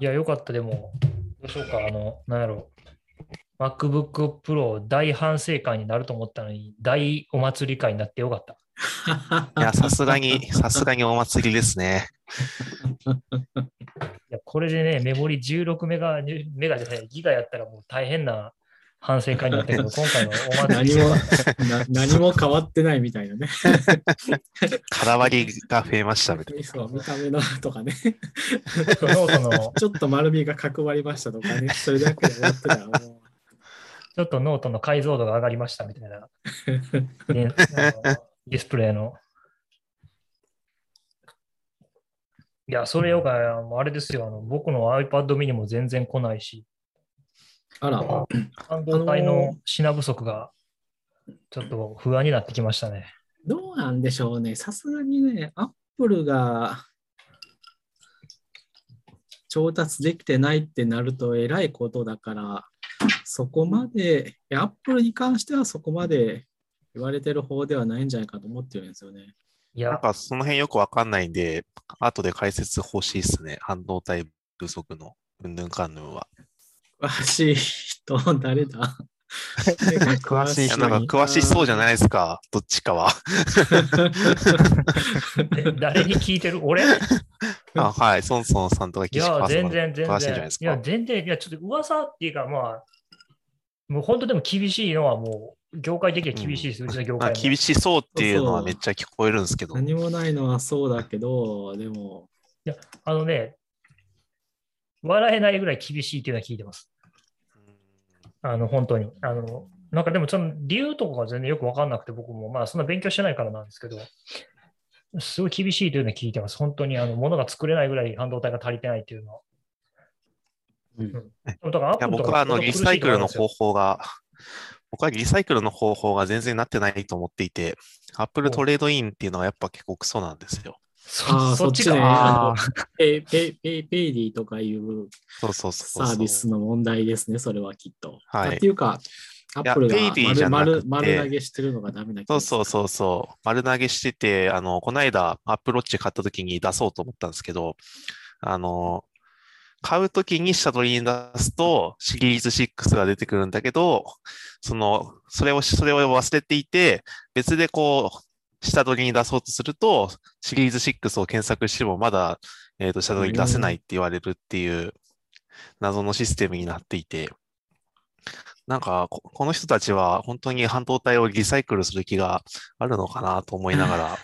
いや、よかった、でも、どうしようか、あの、なんやろ。MacBook Pro 大反省会になると思ったのに、大お祭り会になってよかった。いや、さすがに、さすがにお祭りですね。いやこれでね、メモリ16メガ、メガじゃない、ギガやったらもう大変な反省会になったけど、今回のお祭り何もな何も変わってないみたいなね。空割りが増えましたみたいそう見た目のとかね。ノートの、ちょっと丸みが角張りましたとかね。それだけで終わってたらもう。ちょっとノートの解像度が上がりましたみたいな、ディスプレイの。いや、それよか、もうあれですよ、あの僕の iPad mini も全然来ないし、あら、半導体の品不足がちょっと不安になってきましたね。どうなんでしょうね。さすがにね、アップルが調達できてないってなるとえらいことだから、そこまで、アップルに関してはそこまで言われてる方ではないんじゃないかと思ってるんですよね。いな。なんや、かその辺よくわかんないんで、後で解説欲しいですね。半導体不足のうんぬんかんぬんは。詳しい人、誰だ？詳しいいや、なんか詳しそうじゃないですか。どっちかは。え誰に聞いてる俺？いあはい。ソンソンさんとか岸や、川さん全然、全詳しいじゃないです。然いや、か。全然、いや、ちょっと噂っていうか、まあ、もう本当でも厳しいのはもう、業界的には厳しいです、うちの業まあ、界も。厳しそうっていうのそうそうはめっちゃ聞こえるんですけど。何もないのはそうだけど、でも、あのね、笑えないぐらい厳しいっていうのは聞いてます。あの、本当に。あの、なんかでもその理由とかが全然よくわかんなくて、僕もまあそんな勉強してないからなんですけど、すごい厳しいというのを聞いてます。本当にあの、物が作れないぐらい半導体が足りてないっていうのは。うんか僕はあのリサイクルの方法が、僕はリサイクルの方法が全然なってないと思っていて、Apple トレードインっていうのはやっぱ結構クソなんですよ。そそっちか。ペイペイペイ Paidy とかいう。サービスの問題ですね、それはきっと。はいっていうか、アップルが丸丸丸投げしてるのがダメなそうそうそうそう。丸投げしてて、あの、この間、 Apple Watch 買った時に出そうと思ったんですけど、あの、買う時に下取りに出すと、シリーズ6が出てくるんだけど、その、それを、それを忘れていて、別でこう、下取りに出そうとすると、シリーズ6を検索してもまだ、えっと、下取りに出せないって言われるっていう謎のシステムになっていて、なんかこ、この人たちは本当に半導体をリサイクルする気があるのかなと思いながら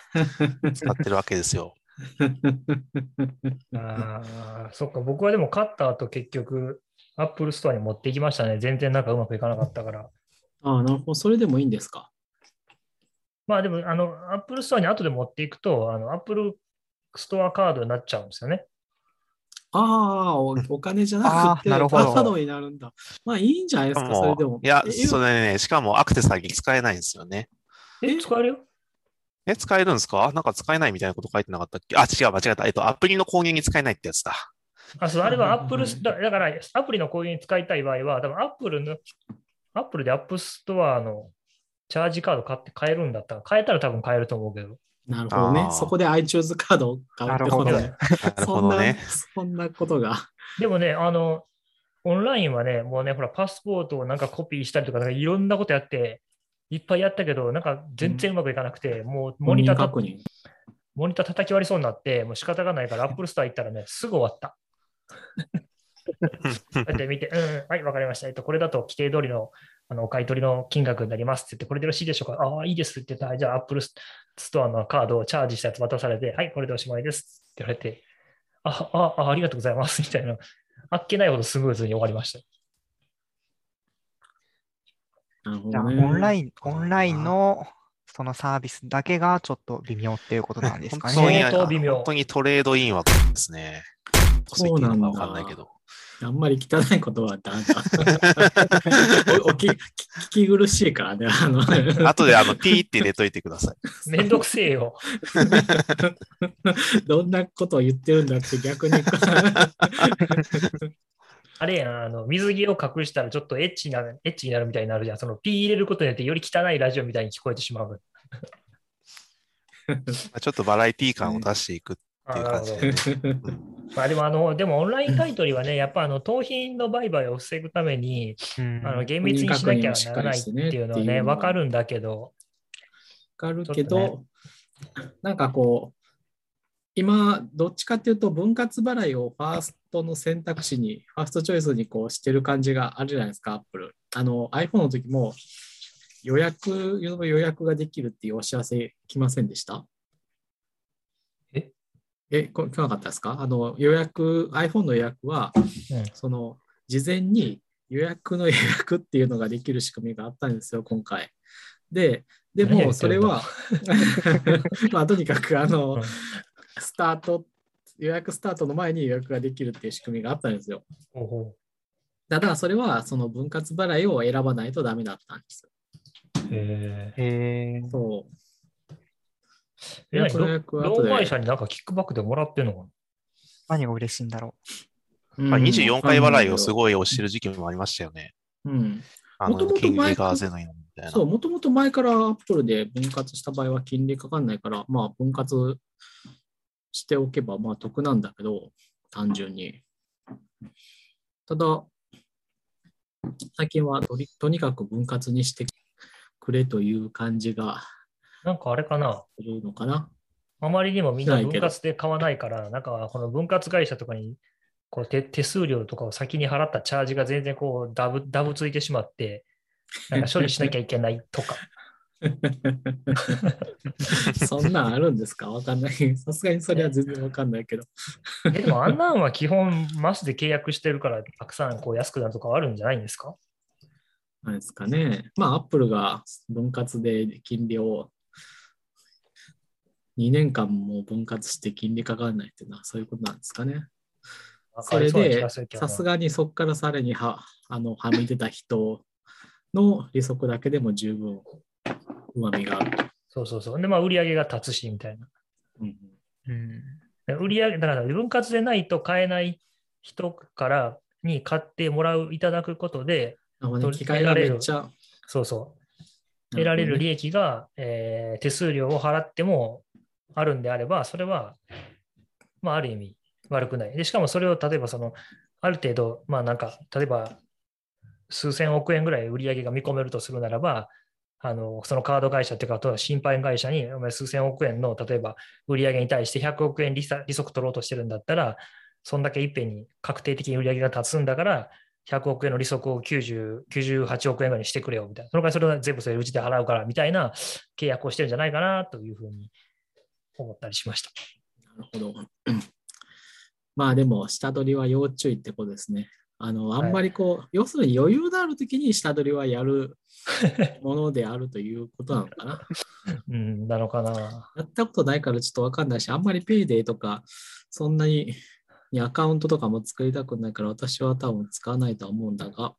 使ってるわけですよ。ああ、そっか、僕はでも買った後結局、Apple Store に持っていきましたね。全然なんかうまくいかなかったから。ああ、なるほど。それでもいいんですか？まあでも、あの、Apple Store に後で持っていくと、あの、Apple Store カードになっちゃうんですよね。ああ、おお金じゃなくて、なるほどカードになるんだ。まあいいんじゃないですか、それでも。いや、えそれね、しかもアクセサリー使えないんですよね。え、え？使えるよえ、使えるんですか？なんか使えないみたいなこと書いてなかったっけ？あ、違う、間違えた。えっと、アプリの購入に使えないってやつだ。あ、そう、あれはうんうんうん Apple スだだから、アプリの購入に使いたい場合は、多分 Apple の、Apple で App Store のチャージカード買って買えるんだったら、買えたら多分買えると思うけど。なるほどねそこで iTunes カードを買うってことね。なるなるほどね。そんな、そんなことが。でもね、あの、オンラインはね、もうね、ほら、パスポートをなんかコピーしたりとか、なんかいろんなことやって、いっぱいやったけど、なんか全然うまくいかなくて、もうモニターた。モニター叩き割りそうになって、もう仕方がないから、アップルストア行ったらね、すぐ終わった。こうやって見て、うん、はい、わかりました。えっと、これだと規定通りのあのお買い取りの金額になりますって言って、これでよろしいでしょうか？ああ、いいですって言ったら、じゃあ、アップルストアのカードをチャージしたやつ渡されて、はい、これでおしまいですって言われて、あ、あ、あありがとうございますみたいな、あっけないほどスムーズに終わりました。じゃあ。オンライン、オンラインのそのサービスだけがちょっと微妙っていうことなんですかそうね。相当微妙本当に trade-in はですね。そうなんだわかんないけど。あんまり汚いことはダメだ。おおき聞き苦しいからね。あの後であの、ピーって入れといてください。めんどくせえよ。どんなことを言ってるんだって逆に。あれやん、あの水着を隠したらちょっとエッチになる、エッチになるみたいになるじゃん。その P 入れることによってより汚いラジオみたいに聞こえてしまう。ちょっとバラエティ感を出していくっっていう感じで、ね。まあでも、あの、でもオンライン買い取りはね、やっぱあの、盗品の売買を防ぐために、うん。あの厳密にしなきゃならないっていうのはね、わかるんだけど、わかるけど、なんかこう、今、どっちかっていうと、分割払いをファーストの選択肢に、ファーストチョイスにこうしてる感じがあるじゃないですか、アップル。あの、iPhone の時も予約、予約ができるっていうお知らせ来ませんでした？ええ、こ来なかったですか？あの、予約、iPhone の予約は、うんその、事前に予約の予約っていうのができる仕組みがあったんですよ、今回。で、でもそれは、まあとにかくあの、うん。スタート、予約スタートの前に予約ができるっていう仕組みがあったんですよ。ほうほただ、それはその分割払いを選ばないとダメだったんですへえ。そう。え何ロー会社になんかキックバックでもらってんのかな？何が嬉しいんだろうんまあ、24回払いをすごい押してる時期もありましたよね。うん。あの、もともと金利前かがゼロになるみたいな。そう、もともと前からアップルで分割した場合は金利かかんないから、まあ分割しておけばまあ得なんだけど、単純に。ただ、最近はとりとにかく分割にしてくれという感じがなんかあれかな？するのかな？あまりにもみんな分割で買わないから、なんかこの分割会社とかにこう手手数料とかを先に払ったチャージが全然こうダブダブついてしまって、なんか処理しなきゃいけないとか。そんなんあるんですか？わかんない。さすがにそれは全然わかんないけど。えでもあんなんは基本マスで契約してるからたくさんこう安くなるとかあるんじゃないんですか？なんですかね。まあ、アップルが分割で金利を2年間も分割して金利かからないっていうのはそういうことなんですかね。それで、さすが。がにそこからさらにはあのはみ出た人の利息だけでも十分うまみがあると。そうそうそう。で、まあ売り上げが立つしみたいな。うんう。うん。で売り上げ、だから分割でないと買えない人からに買ってもらう、いただくことで、機械がめっちゃそうそう。得られる利益が、えー手数料を払ってもあるんであれば、それは、まあ、ある意味悪くない。で、しかもそれを例えばその、ある程度、まあなんか、例えば数千億円ぐらい売り上げが見込めるとするならば、あのそのカード会社っていうか、あとは信販会社にお前数千億円の例えば売り上げに対して100億円利息取ろうとしてるんだったら、そんだけいっぺんに確定的に売り上げが立つんだから、100億円の利息を90 98億円ぐらいにしてくれよみたいな。その代わりそれは全部それうちで払うからみたいな契約をしてるんじゃないかなというふうに思ったりしました。なるほど。まあでも、下取りは要注意ってことですね。あの、あんまりこう、要するに余裕のあるときに下取りはやる ものであるということなのかな。うん、なのかな。やったことないからちょっとわかんないし、あんまりペイデイとか、そんなににアカウントとかも作りたくないから、私は多分使わないとは思うんだが、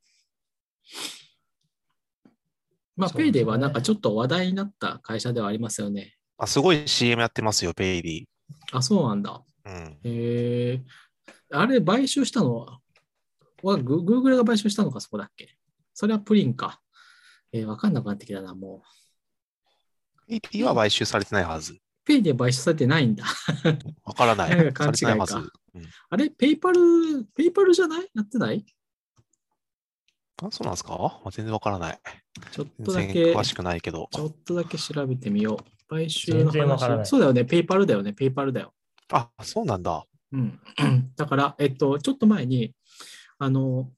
まあ、ねペイデイはなんかちょっと話題になった会社ではありますよね。あすごい CM やってますよ、ベイビあ、そうなんだ。ー。うん。へえ。あれ、買収したのは、はグ Google が買収したのか、そこだっけ？それは pring か。えーわかんなくなってきたな、もう。 Paidy は買収されてないはず。 Paidy 買収されてないんだ。わからない。なんか勘違いかい。うんあれ PayPal、PayPal じゃない？やってない？あ、そうなんですか？あ全然わからない。ちょっとだ全け、然詳しくないけど。ちょっとだけ調べてみよう。買収の話。そうだよね。 PayPal だよね。 PayPal だよ。あ、そうなんだ。うん。だから、えっと、ちょっと前に、あの、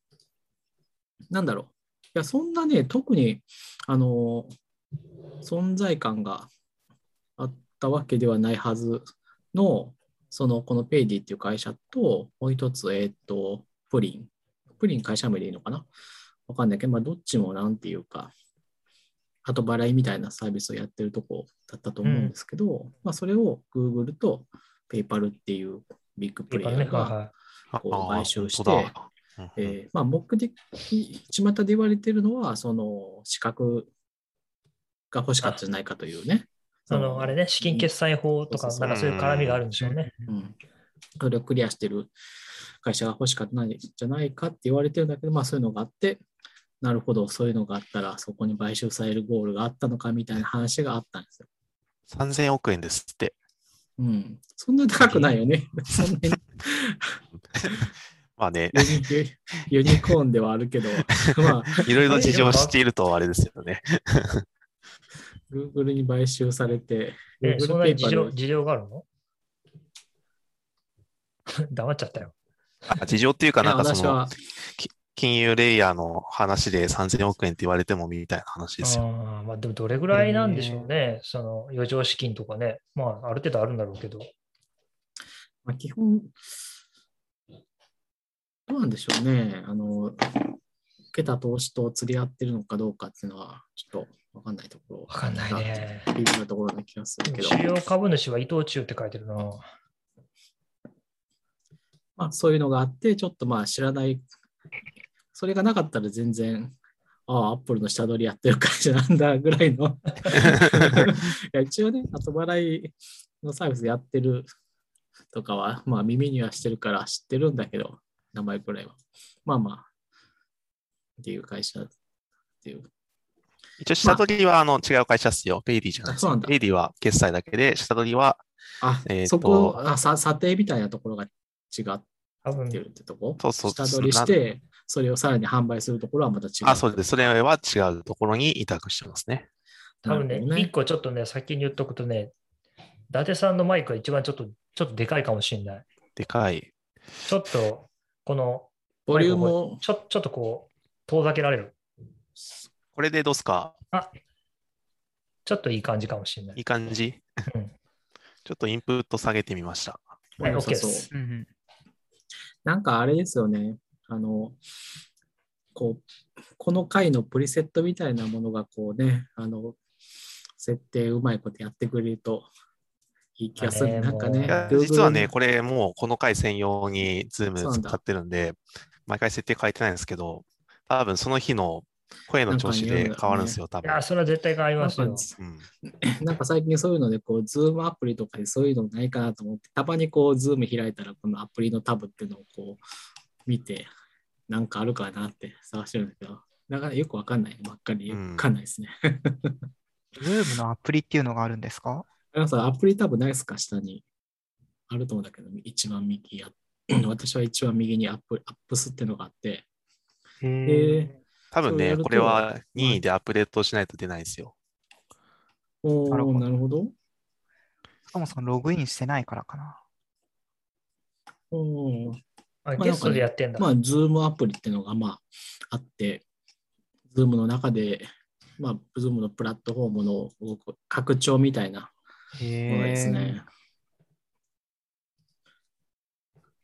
なんだろう。いや、そんなね、特に、あの、存在感があったわけではないはずの、その、この Paidy っていう会社と、もう一つ、えっと、プリン。プリン会社名でいいのかなわかんないけど、まあ、どっちもなんていうか、後払いみたいなサービスをやってるとこだったと思うんですけど、まあ、それを Google と PayPal っていうビッグプレイヤね、ーが。こう買収してえーまあ、目的、巷で言われてるのは、その資格が欲しかったんじゃないかというね。その、あれね、資金決済法とか、なんかそういう絡みがあるんでしょうね。うん、それをクリアしてる会社が欲しかったんじゃないかって言われてるんだけど、まあそういうのがあって、なるほど、そういうのがあったら、そこに買収されるゴールがあったのかみたいな話があったんですよ。3000億円ですって。うん。そんな高くないよね。そんなに まあね、ユニユユニコーンではあるけど、まあ、いろいろ事情を知っているとあれですよね。Google に買収されて、え、Google そんなに事情事情があるの？黙っちゃったよ。あ事情っていうか、なんかその、私は、金融レイヤーの話で3000億円って言われてもみたいな話ですよ。あーまあ、でもどれぐらいなんでしょうね。その余剰資金とかね。まあ、ある程度あるんだろうけど。まあ、基本、どうなんでしょうね。あの、受けた投資と釣り合ってるのかどうかっていうのは、ちょっとわかんないところ。わかんないね。微妙なところな気がするけど、主要株主は伊藤忠って書いてるな。まあ、そういうのがあって、ちょっとまあ知らない、それがなかったら全然、ああ、アップルの下取りやってる会社なんだぐらいの。いや一応ね、後払いのサービスやってるとかは、まあ耳にはしてるから知ってるんだけど、名前くらいは。まあまあ、っていう会社っていう。一応、下取りはあの違う会社っすよ。 Paidy じゃないですあそうなんだ Paidy は決済だけで、下取りは、あ、えーとそこ、あさ査定みたいなところが違ってるってとこ？そうそう下取りして、それをさらに販売するところはまた違う。あ、そうです。それは違うところに委託してますね。多分ねね一個ちょっとね、先に言っとくとね、伊達さんのマイクが一番ちょっと、ちょっとでかいかもしれない。でかい。ちょっと、この、ボリュームををちょちょっとこう、遠ざけられる。これでどうすか？ちょっといい感じかもしれないいい。感じ？うん ちょっとインプット下げてみました。はい OK ですうんうんなんかあれですよね。あの、こう、この回のプリセットみたいなものがこうね、あの、設定うまいことやってくれるといい気がする。なんかね実はね、これもうこの回専用に Zoom 使ってるんで、毎回設定変えてないんですけど、多分その日の声の調子で変わるんですよ、多分。いや、それは絶対変わりますよ。うんなんか最近そういうので、こう、 Zoom アプリとかでそういうのないかなと思って、たまにこう、 Zoom 開いたら、このアプリのタブっていうのをこう、見て、なんかあるかなって探してるんだけど、なかなかよくわかんないばっかり、よくわかんないですね。Zoom のアプリっていうのがあるんですか？あのさ、アプリタブないですか？下に。あると思うんだけど、一番右や。私は一番右にアップアップスっていうのがあって、へえ多分ね、これは任意でアップデートしないと出ないですよ。ー、おーなるほど。そもそもログインしてないからかな。おーあまあゲストでやってんだ。まあ、ズームアプリっていうのがまああって、 Zoom の中で、まあ、 Zoom のプラットフォームの拡張みたいなへものですね。まあ、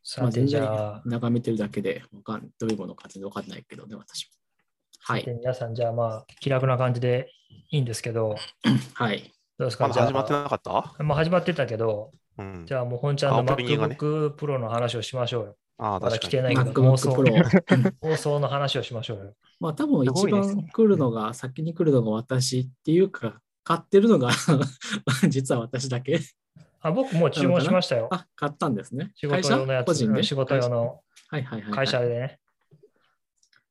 さて、全然じゃあ、眺めてるだけでわかんどういうものか全然わかんないけどね、私も。はい。で皆さん、じゃあまあ、気楽な感じでいいんですけど、はい。どうですか？じゃあまだ始まってなかった？まあ始まってたけど、うんじ。ゃあもう本ちゃんの MacBook Pro の話をしましょうよ。ああ、まだ確かに。来てないけど、放 MacBook 送 Pro。放送の話をしましょうよ。まあ多分一番来るのが、先に来るのが私っていうか、買ってるのが 実は私だけ。あ僕もう注文しましたよ。あ、買ったんですね。仕事用のやつ、個人で？仕事用のはいはいはいはい。会社でね。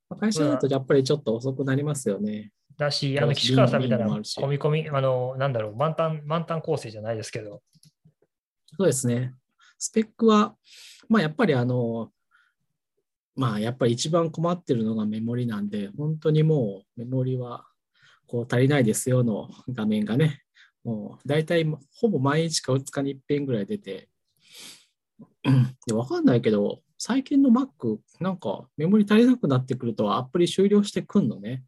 まあ会社だとやっぱりちょっと遅くなりますよね。だし、あの、岸川さんみたいな込み込み、あの、なんだろう、満タン、満タン構成じゃないですけど、そうですね。スペックは、まあやっぱりあの、まあやっぱり一番困ってるのがメモリなんで、本当にもうメモリはこう足りないですよの画面がね、もう大体ほぼ毎日か2日に一遍ぐらい出て、でわかんないけど、最近の Mac、なんかメモリ足りなくなってくるとアプリ終了してくんのね。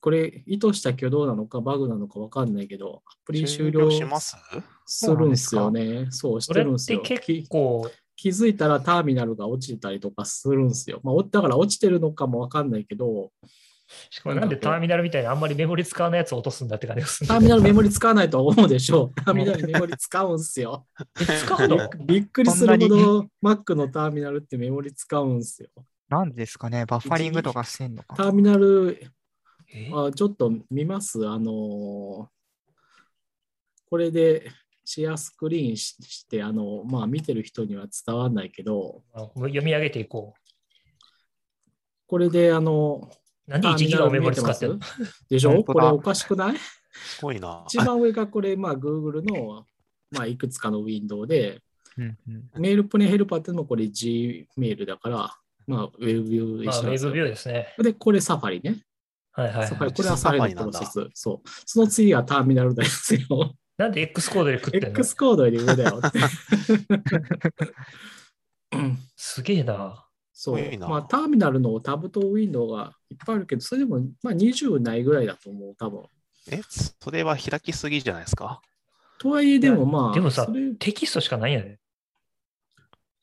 これ意図した挙動なのかバグなのかわかんないけど、アプリ終了します？するんですよね。そう、しててるんですよ。結構、気づいたらターミナルが落ちてたりとかするんですよ。まあ、おだから落ちてるのかもわかんないけど、しかもなんでターミナルみたいなあんまりメモリ使わないやつを落とすんだって感じがする。ターミナルメモリ使わないと思うでしょう。ターミナルメモリ使うんすよ。え使うの？びっくりするほど Mac のターミナルってメモリ使うんすよ。なんでですかね？バッファリングとかしてんのかターミナル、え？あちょっと見ます？あのーこれでシェアスクリーンしして、あの、まあ見てる人には伝わらないけど、あ読み上げていここれであの、う。なんで1ギガをメモリ使ってるの？でしょ？これおかしくない？すごいな。一番上がこれ、まあ、Google のまあ、いくつかのウィンドウで、うんうんメールプレイヘルパーっていうのもこれ G メールだから、まあ、ウェブビューですよェブビューですね。で、これサファリね。はいはい、サファリ、はい。これはサファリのプロセス。そう。その次はターミナルですよ。なんで X コードで食ってんの？X コードより上だよ すげえな。そうまあ、ターミナルのタブとウィンドウがいっぱいあるけど、それでも、まあ、20ないぐらいだと思う、多分。え、それは開きすぎじゃないですか？とはいえ、でもまあ、でもさそれ、テキストしかないんやで。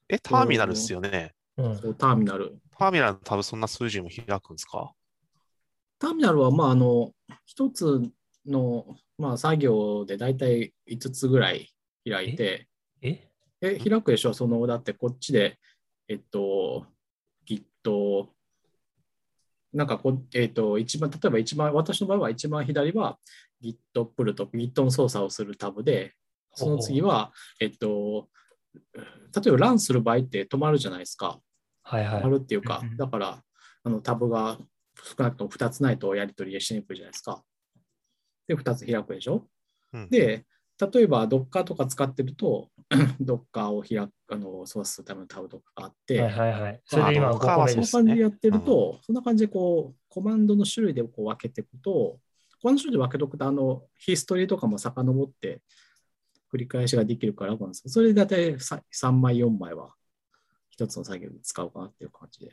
え、ターミナルですよね。うん。そうターミナル。ターミナルのタブそんな数字も開くんですか？ターミナルは、まあ、あの、一つの、まあ、作業でだいたい5つぐらい開いて、え？え、開くでしょ？その、だってこっちで、えっと、Git、なんかこ、えっと、一番、例えば一番、私の場合は一番左は Git プルと Git の操作をするタブで、その次は、えっと、例えばランする場合って止まるじゃないですか。はいはい止ま。るっていうかだから、あのタブが少なくとも2つないとやり取りしにくいじゃないですか。で、2つ開くでしょ？うんで、例えば Docker とか使ってると、Docker を開く、あの操作するためのタブとかがあって、はいはいはい。それで今あ5個目そんな。感じでやってると、そんな感じでこう、コマンドの種類でこう分けていくと、コマンド種類で分けておくと、あの、ヒストリーとかも遡って繰り返しができるから楽なんですけど、それで大体3枚、4枚は一つの作業に使うかなっていう感じで。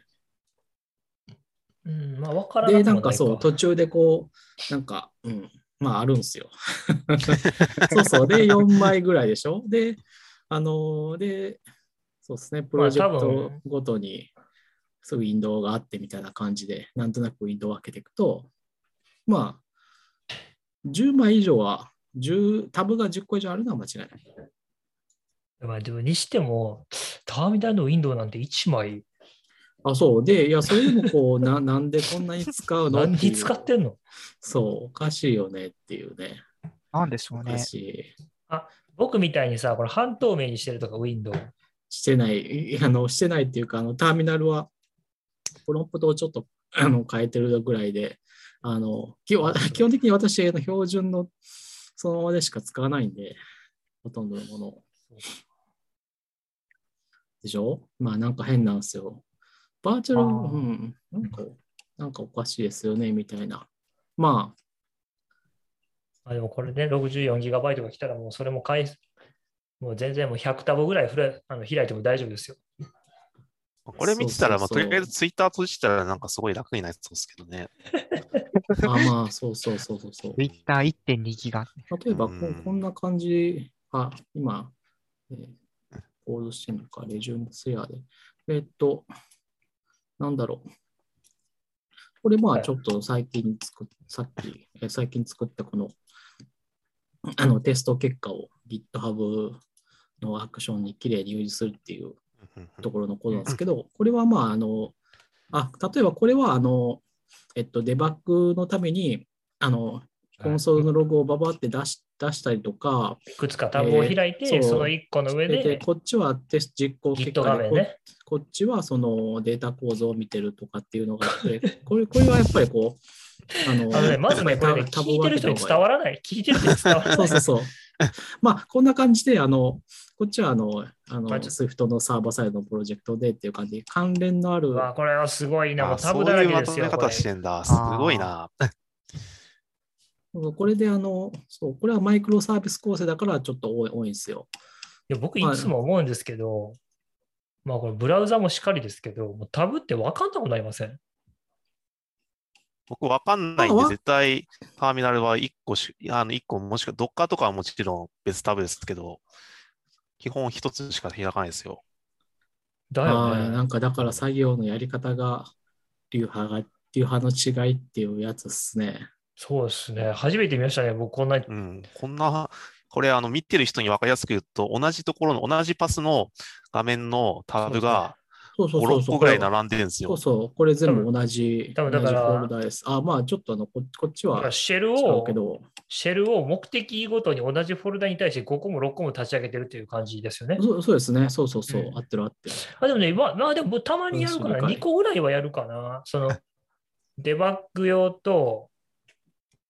うん、まあ分からなで、くもなんかそう、途中でこう、なんか、うん、まああるんすよ。そうそう、で、4枚ぐらいでしょ？で、あのーで、そうですね、プロジェクトごとに、そういうウィンドウがあってみたいな感じで、なんとなくウィンドウを開けていくと、まあ、10枚以上は、10タブが10個以上あるのは間違いない。まあでもにしても、ターミナルのウィンドウなんて1枚、あ、そう。で、いや、それでもこう、な なんでこんなに使うの何に使ってんの？そう、おかしいよねっていうね。なんでしょうねおか。しい。僕みたいにさ、これ半透明にしてるとか、ウィンドウ。してない、いあのしてないっていうか、あのターミナルはプロンプトをちょっとあの変えてるぐらいで、あの基本 基本的に私の標準のそのままでしか使わないんで、ほとんどのものを。でしょ？まあなんか変なんですよ。バーチャル、うん、なんか、なんかおかしいですよね、みたいな。まあ、あでもこれね、64GB が来たらもうそれも返す。もう全然もう100タブぐらいふれあの開いても大丈夫ですよ。これ見てたら、まあ、そうそうそうとりあえずツイッター閉じたらなんかすごい楽になりそうですけどね。あまあ、そうそうそうそうそう。Twitter1.2 ギガ。例えばこうんう、こんな感じ、あ、今、えーコードしてるのか、レジュームスェアで。えっと、なんだろう。これまはいあちょっと最近作っ、さっき、えー最近作ったこの、あのテスト結果を GitHub のアクションにきれいに入するっていうところのコードなんですけど、これはまあ、あの、あ、例えばこれは、あの、えっと、デバッグのために、あの、コンソールのログをババって出し出したりとか、いくつかタブを開いて、えーそうその1個の上ででこっちはテスト実行結果でね。こっちはそのデータ構造を見てるとかっていうのがあって、これこれはやっぱりこう、あのあのね、まずね、これね、聞いてる人に伝わらない。聞いてる人に伝わらない。そうそうそう。まあ、こんな感じで、あの、こっちはあの、あの、Swift のサーバーサイドのプロジェクトでっていう感じで、関連のあるう、わこれはすごいな。ブだらいうまとめけですよ。これ方してんだ。すごいな。これであの、そう、これはマイクロサービス構成だからちょっと多い多いんですよ。いや僕いつも思うんですけど、まあこれブラウザもしっかりですけど、もうタブって分かんなくなりません？僕わかんないんで、絶対ターミナルは1個し、あの1個もしくは Docker とかはもちろん別タブですけど、基本1つしか開かないですよ。だよね。なんかだから作業のやり方が流派が、流派の違いっていうやつですね。そうですね。初めて見ましたね。僕こんなに。うん、こんな、これあの見てる人に分かりやすく言うと、同じところの、同じパスの画面のタブが5、そうそうそう6そう。個ぐらい並んでるんですよそう。そう、これ全部同じ、多分だから同じフォルダです。あ、まあちょっとあのここっちはシェル違をシェルを目的ごとに同じフォルダに対して5個も6個も立ち上げてるっていう感じですよね。そうそうですね。そうそうそう、うん合ってる合ってる。あでもね、まあ、まあでもたまにやるかな。うんそう2個ぐらいはやるかな。その、デバッグ用と、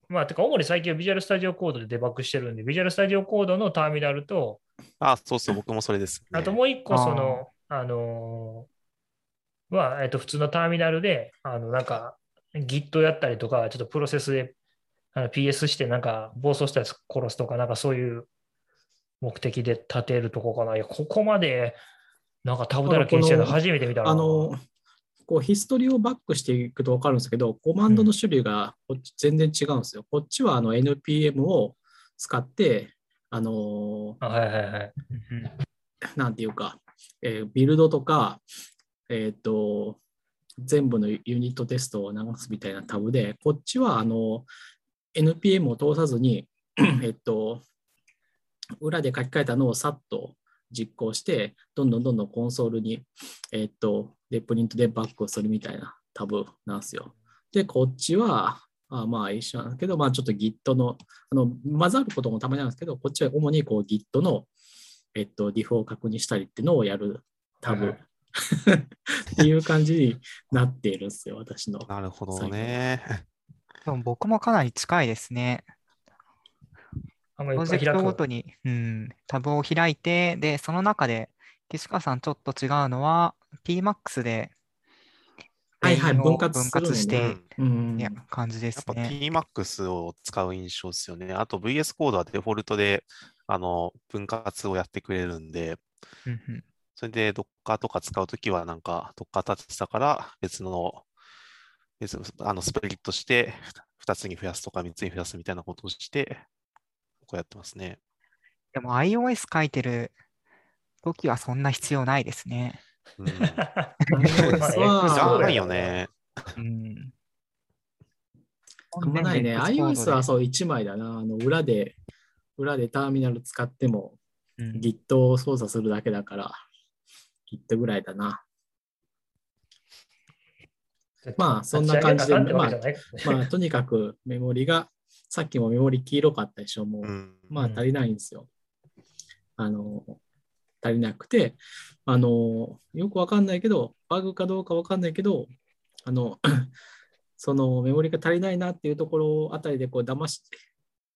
まあ、てか、主に最近はビジュアルスタジオコードでデバッグしてるんで、ビジュアルスタジオコードのターミナルと、あ、そうそう、僕もそれです、ね。あともう一個、その、あのーは、えっと、普通のターミナルで、あの、なんか、Git やったりとか、ちょっとプロセスであの PS して、なんか、暴走したやつ殺すとか、なんかそういう目的で立てるとこかな。いや、ここまで、なんかタブだらけにしてるの初めて見たな。あの、こうヒストリーをバックしていくと分かるんですけど、コマンドの種類がこっち全然違うんですよ。こっちはあの NPM を使って、あのあはいはいはい。なんていうか、えービルドとか、えっ、と、全部のユニットテストを流すみたいなタブで、こっちはあの NPM を通さずに、えっと、裏で書き換えたのをさっと実行して、どんどんどんどんコンソールに、えっと、で、プリントでバックをするみたいなタブなんですよ。で、こっちは、あまあ一緒なんですけど、まあちょっと Git の、あの、混ざることもたまにあるんですけど、こっちは主にこう Git の、えっと、ディフを確認したりっていうのをやるタブはいはいっていう感じになっているんですよ、私の。なるほどね。でも僕もかなり近いですね。あんまりプロジェクトごとに。に、うん、タブを開いて、で、その中で、岸川さんちょっと違うのは、Tmax で、はいはい分割分割してうんいや感じでやっぱすね。Tmax を使う印象ですよね。あと VS コードはデフォルトであの分割をやってくれるんで、うんうんそれで Docker とか使うときはなんか Docker 立てたから別の、別のあのスプリットして2つに増やすとか3つに増やすみたいなことをして、こうやってますね。でも iOS 書いてる時はそんな必要ないですね。うん、そうだよね。うん。あんまないね。iOS ではそう1枚だな。あの裏で、裏でターミナル使ってもうん Git を操作するだけだから、Git ぐらいだな。まあそんな感じで立ち上げたかってわけじゃないまあとにかくメモリが、さっきもメモリ黄色かったでしょ。もう、うんまあ足りないんですよ。あの、足りなくて、あの、よくわかんないけど、バグかどうかわかんないけど、あの、そのメモリが足りないなっていうところあたりでこう騙して、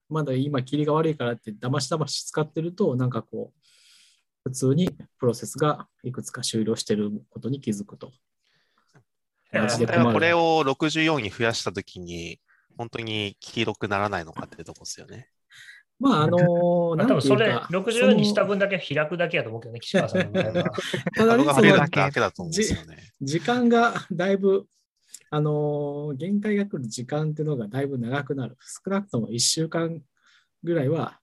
まだ今霧が悪いからって騙し騙し使ってると、なんかこう、普通にプロセスがいくつか終了してることに気づくと。これを64に増やしたときに、本当に黄色くならないのかってとこですよね。まあ、あの、まあ、なんていう多分それか、60にした分だけ開くだけやと思うけどね、岸川さんの場合は。ただねそだけだと思うんですよね。時間がだいぶ、あのー限界が来る時間っていうのがだいぶ長くなる。少なくとも1週間ぐらいは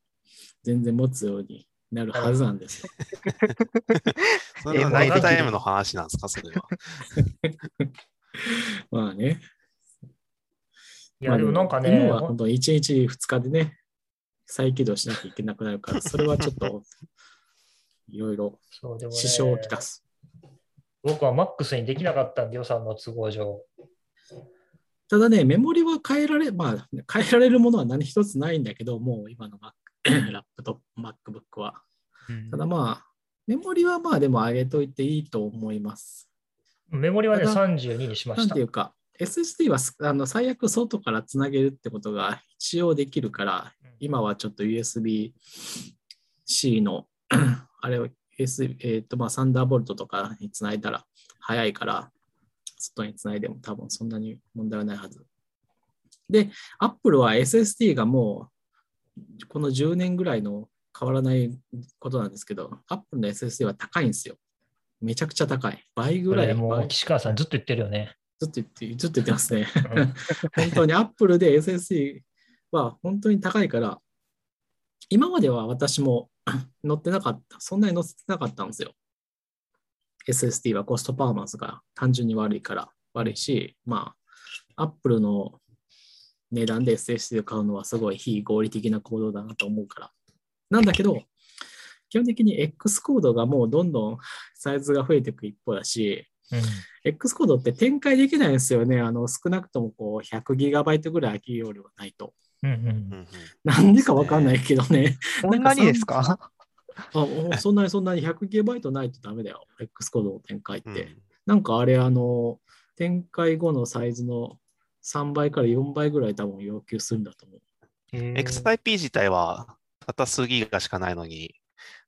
全然持つようになるはずなんですよ。それはナイトタイムの話なんですか、それは。まあね。いや、でもなんかね、今は本当に1日2日でね、再起動しなきゃいけなくなるから、それはちょっといろいろ支障をきたす。僕は MAX にできなかったんで、予算の都合上。ただね、メモリは変えられ、まあ、変えられるものは何一つないんだけど、もう今の Mac ラップトップ、MacBook は。うんただまあ、メモリはまあでも上げといていいと思います。メモリはね、ただ32にしましたなんてい。うか、SSD はすあの最悪外からつなげるってことが一応できるから、今はちょっと USB-C の あれを USB、えーとまあ、サンダーボルトとかにつないだら早いから、外につないでも多分そんなに問題はないはず。で、Apple は SSD がもうこの10年ぐらいの変わらないことなんですけど、Apple の SSD は高いんですよ。めちゃくちゃ高い。倍ぐらい。もう倍岸川さんずっと言ってるよね。ずっと言って、ずっと言ってますね。うん 本当に Apple で SSD は本当に高いから、今までは私も 乗ってなかった、そんなに乗せてなかったんですよ。SSD はコストパフォーマンスが単純に悪いから悪いし、まあ、Apple の値段で SSD を買うのはすごい非合理的な行動だなと思うから。なんだけど、基本的に X コードがもうどんどんサイズが増えていく一方だし、うん X コードって展開できないんですよね。あの少なくともこう 100GB ぐらい空き容量がないと。うんううんんうんなんでかわかんないけどね。そんなにですか？あそんなにそんなに 100GB ないとダメだよ。X コードの展開って。うんなんかあれ、あの、展開後のサイズの3倍から4倍ぐらい多分要求するんだと思う。XIP 自体はたった数ギガしかないのに、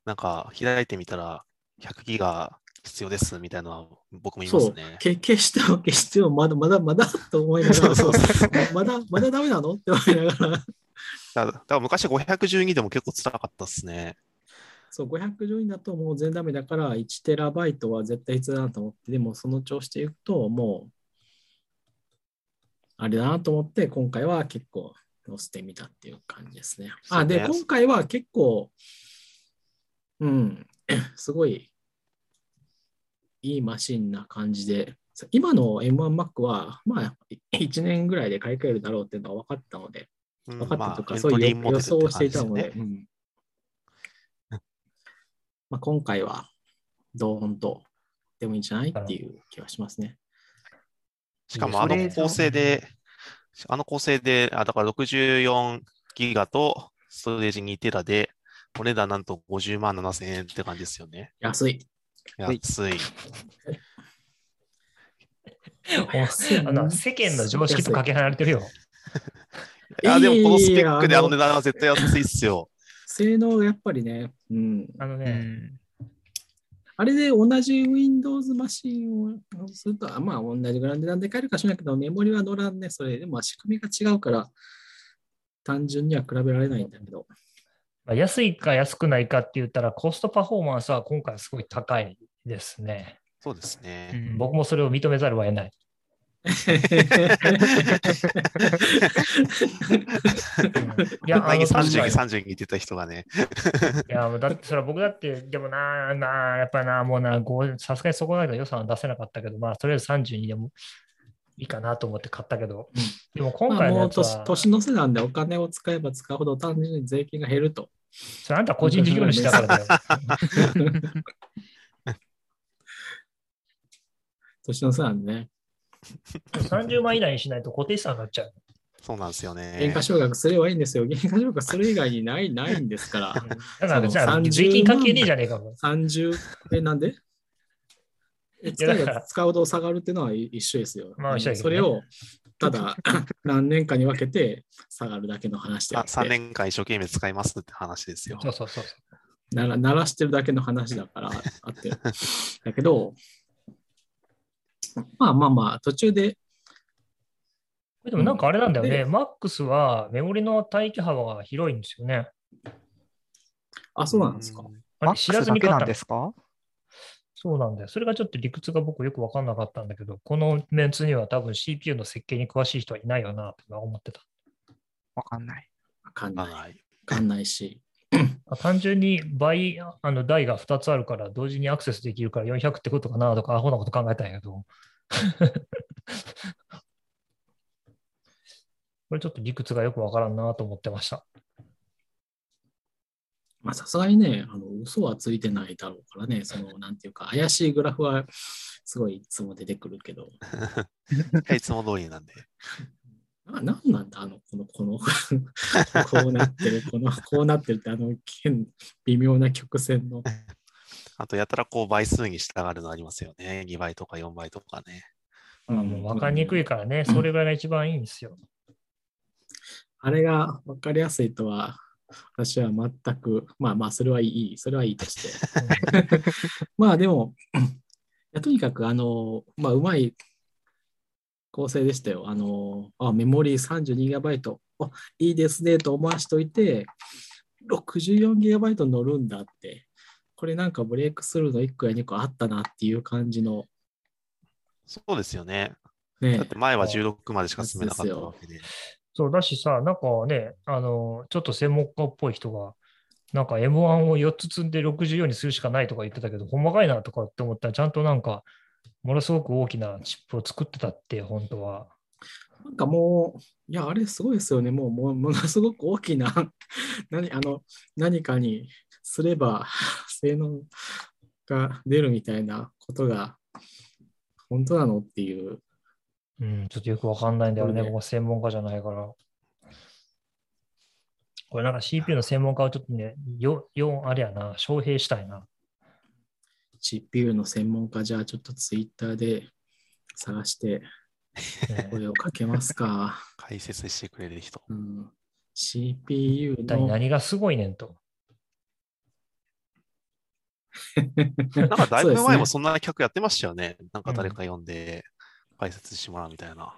なんか開いてみたら100ギガ必要ですみたいなのは僕も言いまそうすね。、け消しても消してもまだまだまだと思いながら、そうそう まだまだダメなの？って思いながら、だだから昔512でも結構辛かったですね。そう、512だともう全ダメだから、1テラバイトは絶対必要だなと思って、でもその調子でいくと、もう、あれだなと思って、今回は結構載せてみたっていう感じですね。あ、で、今回は結構、うん、すごいいいマシンな感じで、今の M1Mac は、まあ、1年ぐらいで買い替えるだろうっていうのは分かったので、うん分かったとか、まあそういう予想をしていたので、まあ、今回はドーンとでもいいんじゃないっていう気はしますね。しかもあの構成で、あの構成で、あだから64ギガとストレージ2テラで、お値段なんと50万7千円って感じですよね。安い。安い。安い あの世間の常識とかけ離れてるよ。いや、でもこのスペックであの値段は絶対安いっすよ。性能がやっぱりね、うん、うあのね、んあれで同じ Windows マシンをすると、あまあ同じぐらいの値段で買えるかしらないけど、メモリは乗らんね、それでも仕組みが違うから、単純には比べられないんだけど。まあ安いか安くないかって言ったら、コストパフォーマンスは今回すごい高いですね。そうですね。うん僕もそれを認めざるを得ない。いや、あ前にの確か32、に32って言った人がね。いや、もうだってそれは僕だって、でもな、な、やっぱな、もうな、ごさすがにそこまでの予算は出せなかったけど、まあ、とりあえず32でもいいかなと思って買ったけど、うんでも今まあもう回のやつは、年年の瀬なんでお金を使えば使うほど単純に税金が減ると。それあんた個人事業主だからだよ。年の瀬なんでね。30万以内にしないと固定資産になっちゃう。そうなんですよね。減価償却すればいいんですよ。減価償却する以外にないないんですから。だから、じゃあ、30税金関係ねえじゃねえかも。30、え、なんで？え使えば使うほど下がるっていうのは一緒ですよ。まあねそれを、ただ、何年かに分けて下がるだけの話でああって3年間一生懸命使いますって話ですよ。そうそうそうそう。なら鳴らしてるだけの話だから あって。だけど、まあまあまあ、途中で、でもなんかあれなんだよね、で MAX はメモリの帯域幅が広いんですよね。あ、そうなんですか。あれ知らクスだけなんずに買ったのですか？そうなんだよ。それがちょっと理屈が僕よく分かんなかったんだけど、このメンツには多分 CPU の設計に詳しい人はいないよなと思ってた。わかんない。わかんない。わはい。かんないし。あ単純に倍、あの台が2つあるから同時にアクセスできるから400ってことかなとか、アホなこと考えたんやけど。これちょっと理屈がよくわからんなと思ってました。まあさすがにね、あの嘘はついてないだろうからね、その、なんていうか、怪しいグラフはすごいいつも出てくるけど、いつも通りなんで。ななんなんだ、あの、この、この、こうなってる、この、こうなってるって、あの、剣微妙な曲線の。あと、やたらこう倍数に従うのありますよね。2倍とか4倍とかね。まあ、もう分かりにくいからね、それぐらいが一番いいんですよ。あれが分かりやすいとは、私は全く、まあまあ、それはいい、それはいいとして。まあでも、とにかく、あの、まあ、うまい構成でしたよ。あの、あメモリー 32GB、あいいですねと思わしといて、64GB 乗るんだって、これなんかブレイクスルーの1個や2個あったなっていう感じの、そうですよね。ねだって前は16までしか進めなかったわけで。そうだしさ、なんかね、あの、ちょっと専門家っぽい人が、なんか M1 を4つ積んで64にするしかないとか言ってたけど、ほんまかいなとかって思ったら、ちゃんとなんか、ものすごく大きなチップを作ってたって、本当は。なんかもう、いや、あれすごいですよね。もう、もものすごく大きな 何あの何かにすれば 性能が出るみたいなことが本当なのっていう。うん、ちょっとよくわかんないんだよね。僕は専門家じゃないから。これなんか CPU の専門家をちょっとね、よ、よ、あれやな、招聘したいな。CPU の専門家じゃあちょっとツイッターで探してね声をかけますか。解説してくれる人。うん、CPU 一体の。何がすごいねんと。なんかだいぶ前もそんな客やってましたよね。なんか誰か呼んで解説してもらうみたいな。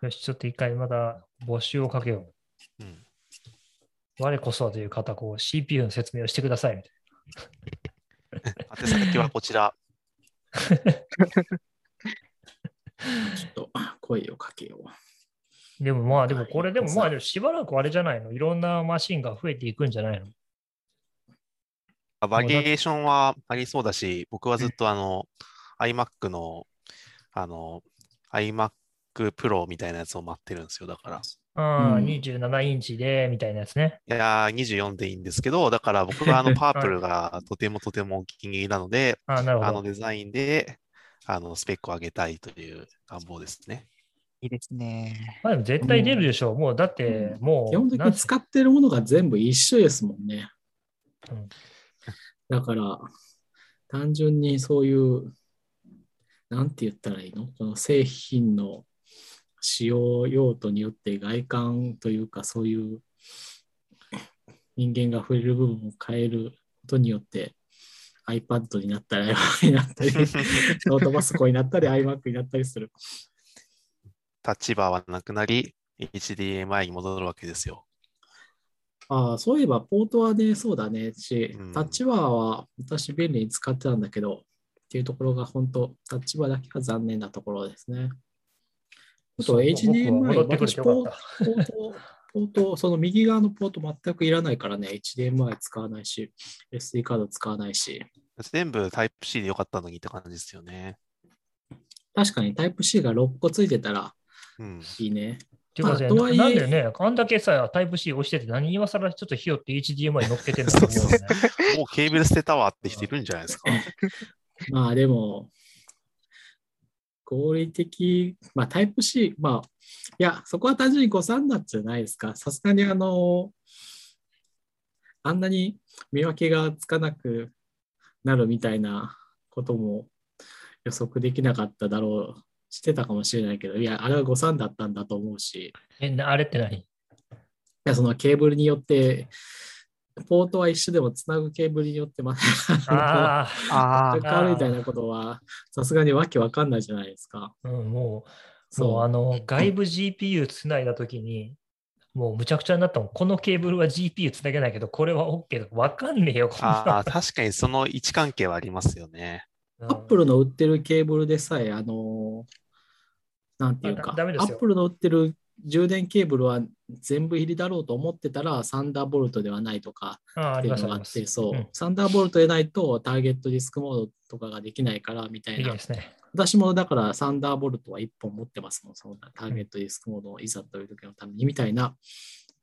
よし、ちょっと一回また募集をかけようん。う。我こそはという方、こう CPU の説明をしてくださいみたい宛先はこちら。ちょっと声をかけよう。な。でもまあ、でもはいこれでもまあ、でもしばらくあれじゃないの？いろんなマシンが増えていくんじゃないの？バリエーションはありそうだし、僕はずっとあの、iMac の、あの、iMac Pro みたいなやつを待ってるんですよ。だから。うん27インチで、みたいなやつね。いやー、24でいいんですけど、だから僕はあの、パープルがとてもとてもお気に入りなので、ああ、なるほあのど。デザインで、あの、スペックを上げたいという願望ですね。いいですね。まあでも絶対出るでしょう。もうだって、もう、基本的に使ってるものが全部一緒ですもんね。うんだから、単純にそういう、なんて言ったらいいの？この製品の使用用途によって外観というか、そういう人間が触れる部分を変えることによって、iPad になったり、iPad になったり、ノートパソコンになったり、iMac になったりする。タッチバーはなくなり、HDMI に戻るわけですよ。ああ、そういえば、ポートはね、そうだね。しうん、タッチバーは私便利に使ってたんだけど、っていうところが本当、タッチバーだけは残念なところですね。あと、HDMI、私ポート、ポート、その右側のポート全くいらないからね、HDMI 使わないし、SD カード使わないし、全部 Type-C でよかったのにって感じですよね。確かに Type-C が6個ついてたらうん。いいね。ていうかね、まあとはいえなんでね、あんだけさ、タイプ C 押してて、何今更ちょっとひよって HDMI 乗っけてんだと思うよね。もうケーブル捨てたわって人いるんじゃないですか。まあでも、合理的、まあタイプ C、まあ、いや、そこは単純に誤算なんじゃないですか。さすがにあの、あんなに見分けがつかなくなるみたいなことも予測できなかっただろう、してたかもしれないけど、いや、あれは誤算だったんだと思うし、え、なあれって何？いやそのケーブルによって、ポートは一緒でもつなぐケーブルによってまた、ああ変わるみたいなことは、さすがにわけわかんないじゃないですか。あ、うん、もう、そう。あの、外部 GPU つないだときに、もうむちゃくちゃになったもん。このケーブルは GPU つなげないけど、これは OK とかわかんねえよ、ああ、確かにその位置関係はありますよね。うんアップルの売ってるケーブルでさえ、あのなんていうか、あだダメですよ。アップルの売ってる充電ケーブルは全部入りだろうと思ってたら、サンダーボルトではないとかっていう。のがあって、そう、うんサンダーボルトでないとターゲットディスクモードとかができないからみたいな。私もだからサンダーボルトは1本持ってますもん、そのターゲットディスクモードをいざという時のためにみたいな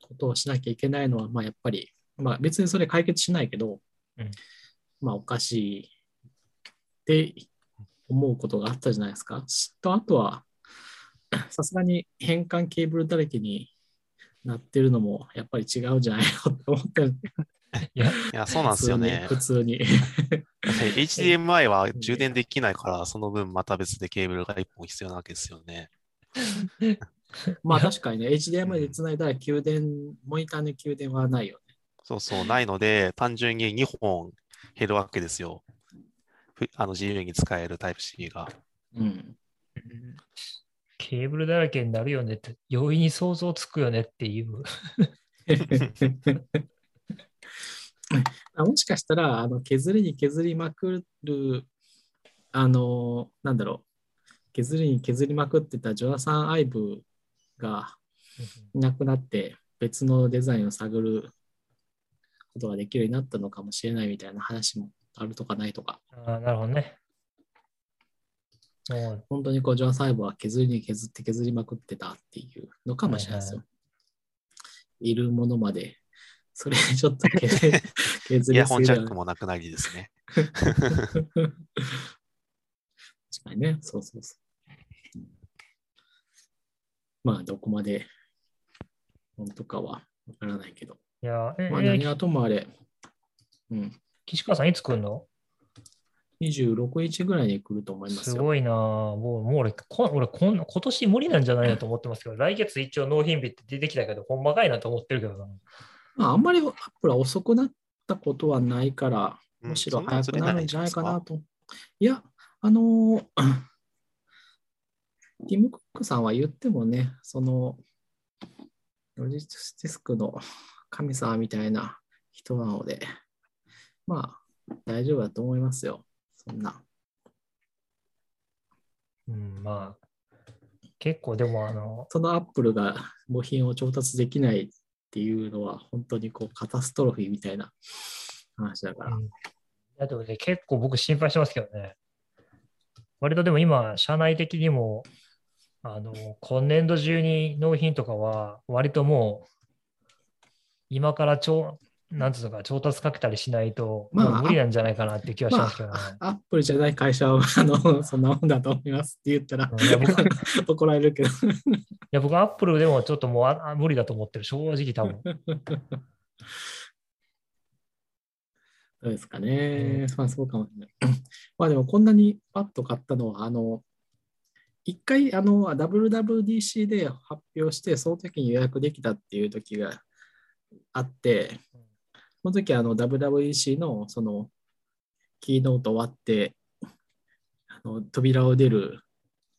ことをしなきゃいけないのは、まあやっぱり、まあ別にそれ解決しないけど、うんまあおかしいって思うことがあったじゃないですか。と、あとは、さすがに変換ケーブルだらけになってるのもやっぱり違うんじゃないのって思ってる。いや、いや、そうなんですよね。普通に。HDMI は充電できないから、その分また別でケーブルが1本必要なわけですよね。まあ確かにね、HDMI でつないだら給電、モニターの給電はないよね。そうそう、ないので、単純に2本減るわけですよ。ふあの自由に使えるタイプ C が。うん。ケーブルだらけになるよねって、容易に想像つくよねっていう。あもしかしたら、あの削りに削りまくる、あの、なんだろう、削りに削りまくってたジョナサン・アイブがいなくなって、別のデザインを探ることができるようになったのかもしれないみたいな話もあるとかないとか、ああ、なるほどね。本当にこうジョナサン・アイブは削りに削って削りまくってたっていうのかもしれないですよ。いるものまで、それちょっと 削りすぎだよねホンジャックもなくなりですね。確かにね、そうそうそう。まあ、どこまで本当かはわからないけど。いや、え、まあ、え何はともあれ、うん。岸川さんいつ来るの？26日ぐらいに来ると思いますよ。すごいなぁもう、もう俺、こ俺こんな、今年無理なんじゃないかと思ってますけど、来月一応納品日って出てきたけど、ほんまかいなと思ってるけどな。まあ、あんまりアップルは遅くなったことはないから、うんむしろ早くなるんじゃないかなずと。いや、あのー ティム・クックさんは言ってもね、その、ロジスティスクの神様みたいな人なので、まあ、大丈夫だと思いますよ。そんな。うん、まあ、結構でも、あの、そのアップルが 部品を調達できないっていうのは、本当にこうカタストロフィーみたいな話だから。うん、いやでもね、結構僕心配してますけどね。割とでも今、社内的にも、あの、今年度中に納品とかは、割ともう、今から調、なんつうのか、調達かけたりしないと、まあ無理なんじゃないかなって気はしますけどね。アップルじゃない会社はあのそんなもんだと思いますって言ったら怒られるけど。や、僕、アップルでもちょっともうああ無理だと思ってる、正直多分。そうですかね。まあそうかもしれない。まあでもこんなにパッと買ったのは、あの、一回あの WWDC で発表して、その時に予約できたっていう時があって、その時あの WWDC のそのキーノート終わって、あの扉を出る、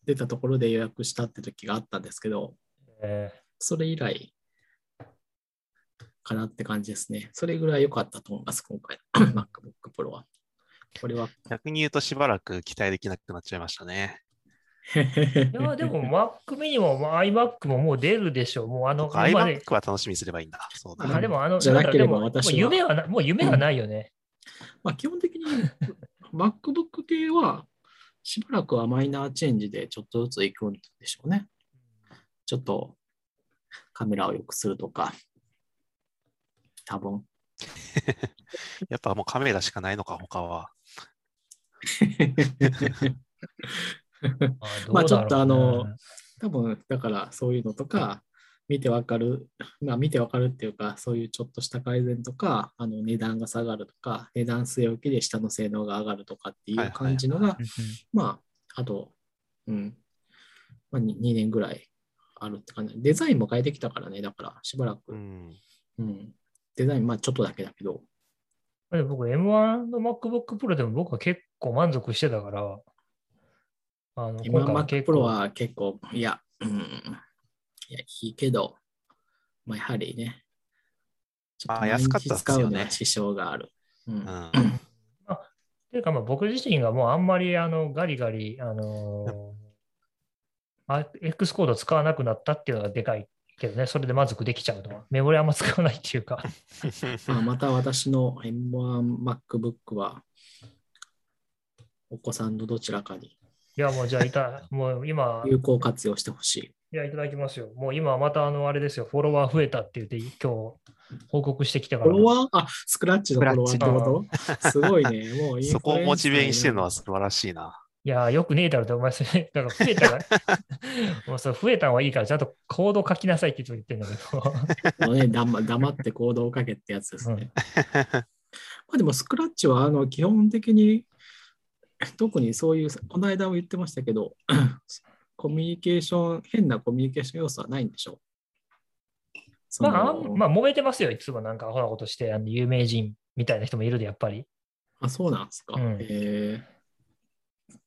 出たところで予約したって時があったんですけど、えそれ以来かなって感じですね。それぐらい良かったと思います、今回。MacBook Pro は。これは。逆に言うとしばらく期待できなくなっちゃいましたね。ーいや、でも Mac mini も iMac ももう出るでしょう。もうあの、iMac は楽しみにすればいいんだ。そうだうんあでもあの、じゃなければ私はでももう夢はな、もう夢はないよね。まあ基本的に MacBook 系はしばらくはマイナーチェンジでちょっとずついくんでしょうね。ちょっとカメラを良くするとか、多分。やっぱもうカメラしかないのか、他は。まあちょっとあのね多分だからそういうのとか、見てわかる、まあ見てわかるっていうか、そういうちょっとした改善とか、あの値段が下がるとか、値段据え置きで下の性能が上がるとかっていう感じのが、うんまあ、あと、うん、まあ、2, 年ぐらいあるって感じ。デザインも変えてきたからね、だからしばらく、ううん。ん。デザイン、まあちょっとだけだけど、で僕、M1 の MacBook Pro でも僕は結構満足してたから、あの今今回は Mac 結 Pro 構、は結構、いや、うん、いや、いいけど、まあやはりね、ちょっとまあ安かったっすよね支障がある。うんうん。っていうか、まあ、僕自身がもうあんまりあのガリガリ、あのーあ X コード使わなくなったっていうのがでかいけどね、それで満足できちゃうのは。メモリあんま使わないっていうか。ま あまた私の M1MacBook は、お子さんのどちらかにいや、もうじゃあいた、もう今、有効活用してほしい。いや、いただきますよ。もう今またあの、あれですよ、フォロワー増えたって言って、今日報告してきたから。フォロワー？あ、スクラッチのフォロワーってこと？すごいね。もうそこをモチベにしてるのは素晴らしいな。いや、よくねえだろって、お前それ、だから増えたら、もうそれ増えたのはいいから、ちゃんとコード書きなさいって言ってんだけど。もうね、黙黙って行動をかけってやつですね。まあでも、スクラッチはあの基本的に、特にそういう、この間も言ってましたけど、コミュニケーション、変なコミュニケーション要素はないんでしょう。そまあ、まあ、揉めてますよ、いつもなんかアホなことして、あの有名人みたいな人もいるで、やっぱり。あ、そうなんですか。うんへ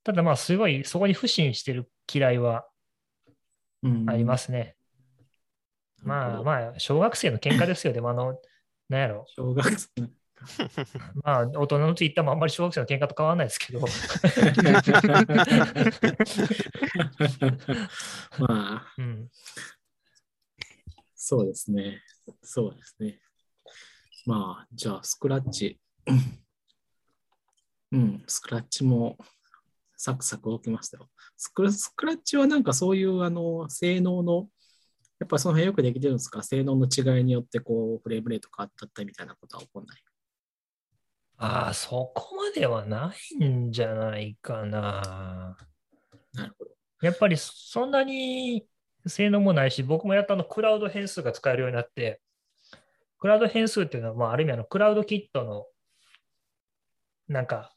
ただまあ、すごい、そこに不信してる嫌いはありますね。まあまあ、小学生の喧嘩ですよ。でも、あの、なんやろ。小学生。まあ、大人のツイッターもあんまり小学生の喧嘩と変わらないですけど。まあ、うん。そうですね。そうですね。まあ、じゃあ、スクラッチ。うん、スクラッチもサクサク起きましたよ。スクラスクラッチはなんかそういうあの性能の、やっぱその辺よくできてるんですか？性能の違いによってこうフレームレート変わったったみたいなことは起こんない？ああ、そこまではないんじゃないかな。なるほど。やっぱりそんなに性能もないし、僕もやったあのクラウド変数が使えるようになって、クラウド変数っていうのは、まあ、ある意味あのクラウドキットのなんか